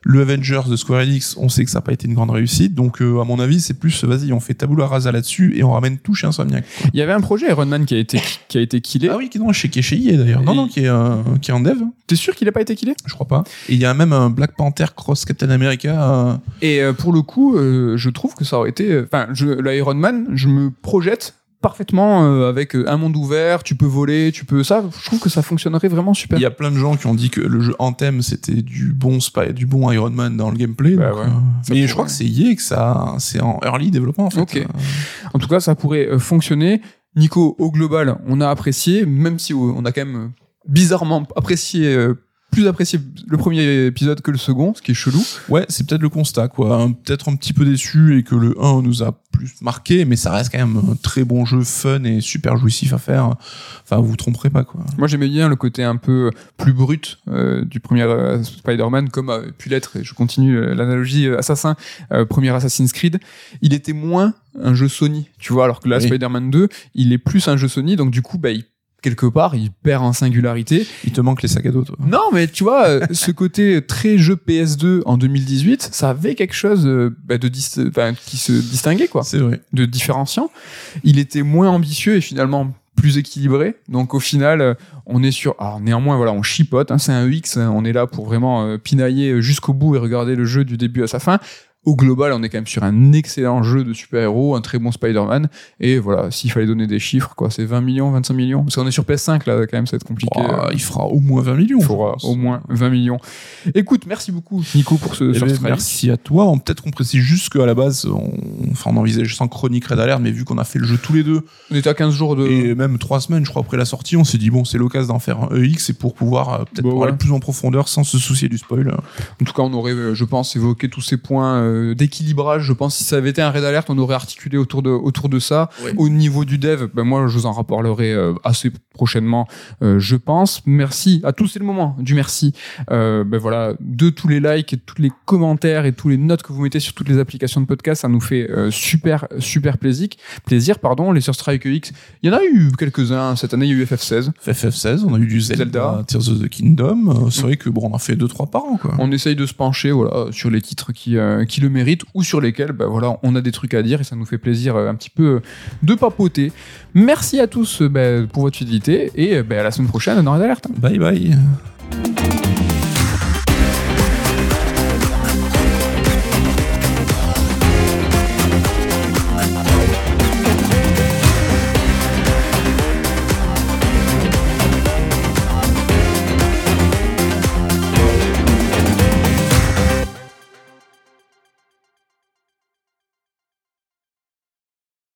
Le Avengers de Square Enix, on sait que ça n'a pas été une grande réussite, donc euh, à mon avis c'est plus vas-y on fait tabula rasa là-dessus et on ramène tout chez Insomniac. quoi. il y avait un projet Iron Man qui a été qui a été killé Ah oui, qui non, chez, qui est chez EA d'ailleurs. Non Et- non, qui est euh, qui est en dev, t'es sûr qu'il a pas été killé? Je crois pas. Et il y a même un Black Panther cross Captain America. euh, et euh, pour le coup euh, je trouve que ça aurait été enfin je l'Iron Man je me projette parfaitement euh, avec euh, un monde ouvert tu peux voler tu peux ça je trouve que ça fonctionnerait vraiment super Il y a plein de gens qui ont dit que le jeu Anthem c'était du bon Spy, du bon Iron Man dans le gameplay. Bah donc, ouais. euh, mais je crois que c'est EA que ça, c'est en early développement en fait. Ok. Euh, En tout cas, ça pourrait fonctionner. Nico, au global, on a apprécié, même si on a quand même bizarrement apprécié, euh, plus apprécié le premier épisode que le second, ce qui est chelou. Ouais, c'est peut-être le constat quoi. Peut-être un petit peu déçu et que le 1 nous a plus marqué, mais ça reste quand même un très bon jeu, fun et super jouissif à faire. Enfin, vous vous tromperez pas quoi. Moi, j'aimais bien le côté un peu plus brut euh, du premier euh, Spider-Man, comme a pu l'être, et je continue euh, l'analogie euh, Assassin, euh, premier Assassin's Creed. Il était moins un jeu Sony, tu vois, alors que là, Oui. Spider-Man 2, il est plus un jeu Sony, donc du coup, bah, il quelque part, il perd en singularité. Il te manque les sacs à dos, toi. Non, mais tu vois, euh, ce côté très jeu PS2 en 2018, ça avait quelque chose euh, bah, de qui se distinguait, quoi, C'est vrai. de différenciant. Il était moins ambitieux et finalement plus équilibré. Donc au final, euh, on est sur. Alors néanmoins, voilà, on chipote. hein, c'est un EX. hein, on est là pour vraiment euh, pinailler jusqu'au bout et regarder le jeu du début à sa fin. Au global, on est quand même sur un excellent jeu de super-héros, un très bon Spider-Man. Et voilà, s'il fallait donner des chiffres, quoi, c'est 20 millions, 25 millions. Parce qu'on est sur PS5, là, quand même, ça va être compliqué. Il fera au moins 20 millions. il pense. au moins 20 millions. Écoute, merci beaucoup, Nico, pour ce Eh ben, merci à toi. Peut-être qu'on précise juste qu'à la base, on, enfin, on envisageait sans chronique Red Alert, mais vu qu'on a fait le jeu tous les deux, On était à 15 jours de. et même trois semaines, je crois, après la sortie, on s'est dit, bon, c'est l'occasion d'en faire un EX et pour pouvoir euh, peut-être pour aller ouais. plus en profondeur sans se soucier du spoil. En tout cas, on aurait, euh, je pense, évoqué tous ces points euh, d'équilibrage. Je pense si ça avait été un raid alert, on aurait articulé autour de, autour de ça. Au niveau du dev, ben moi, je vous en reparlerai euh, assez prochainement, euh, je pense. Merci à tous, c'est le moment du merci. Euh, ben voilà, de tous les likes, et tous les commentaires et tous les notes que vous mettez sur toutes les applications de podcast, ça nous fait euh, super, super plaisir. Plaisir, pardon. Les sur Strike X, il y en a eu quelques-uns cette année. Il y a eu FF16. FF16, on a eu du Zelda, Zelda. Tears of the Kingdom. Euh, C'est vrai que bon, on en fait deux trois par an, quoi. On essaye de se pencher voilà, sur les titres qui, euh, qui le méritent ou sur lesquels bah, voilà, on a des trucs à dire et ça nous fait plaisir euh, un petit peu euh, de papoter. Merci à tous euh, bah, pour votre fidélité et bah, à la semaine prochaine dans Red Alert. Bye bye.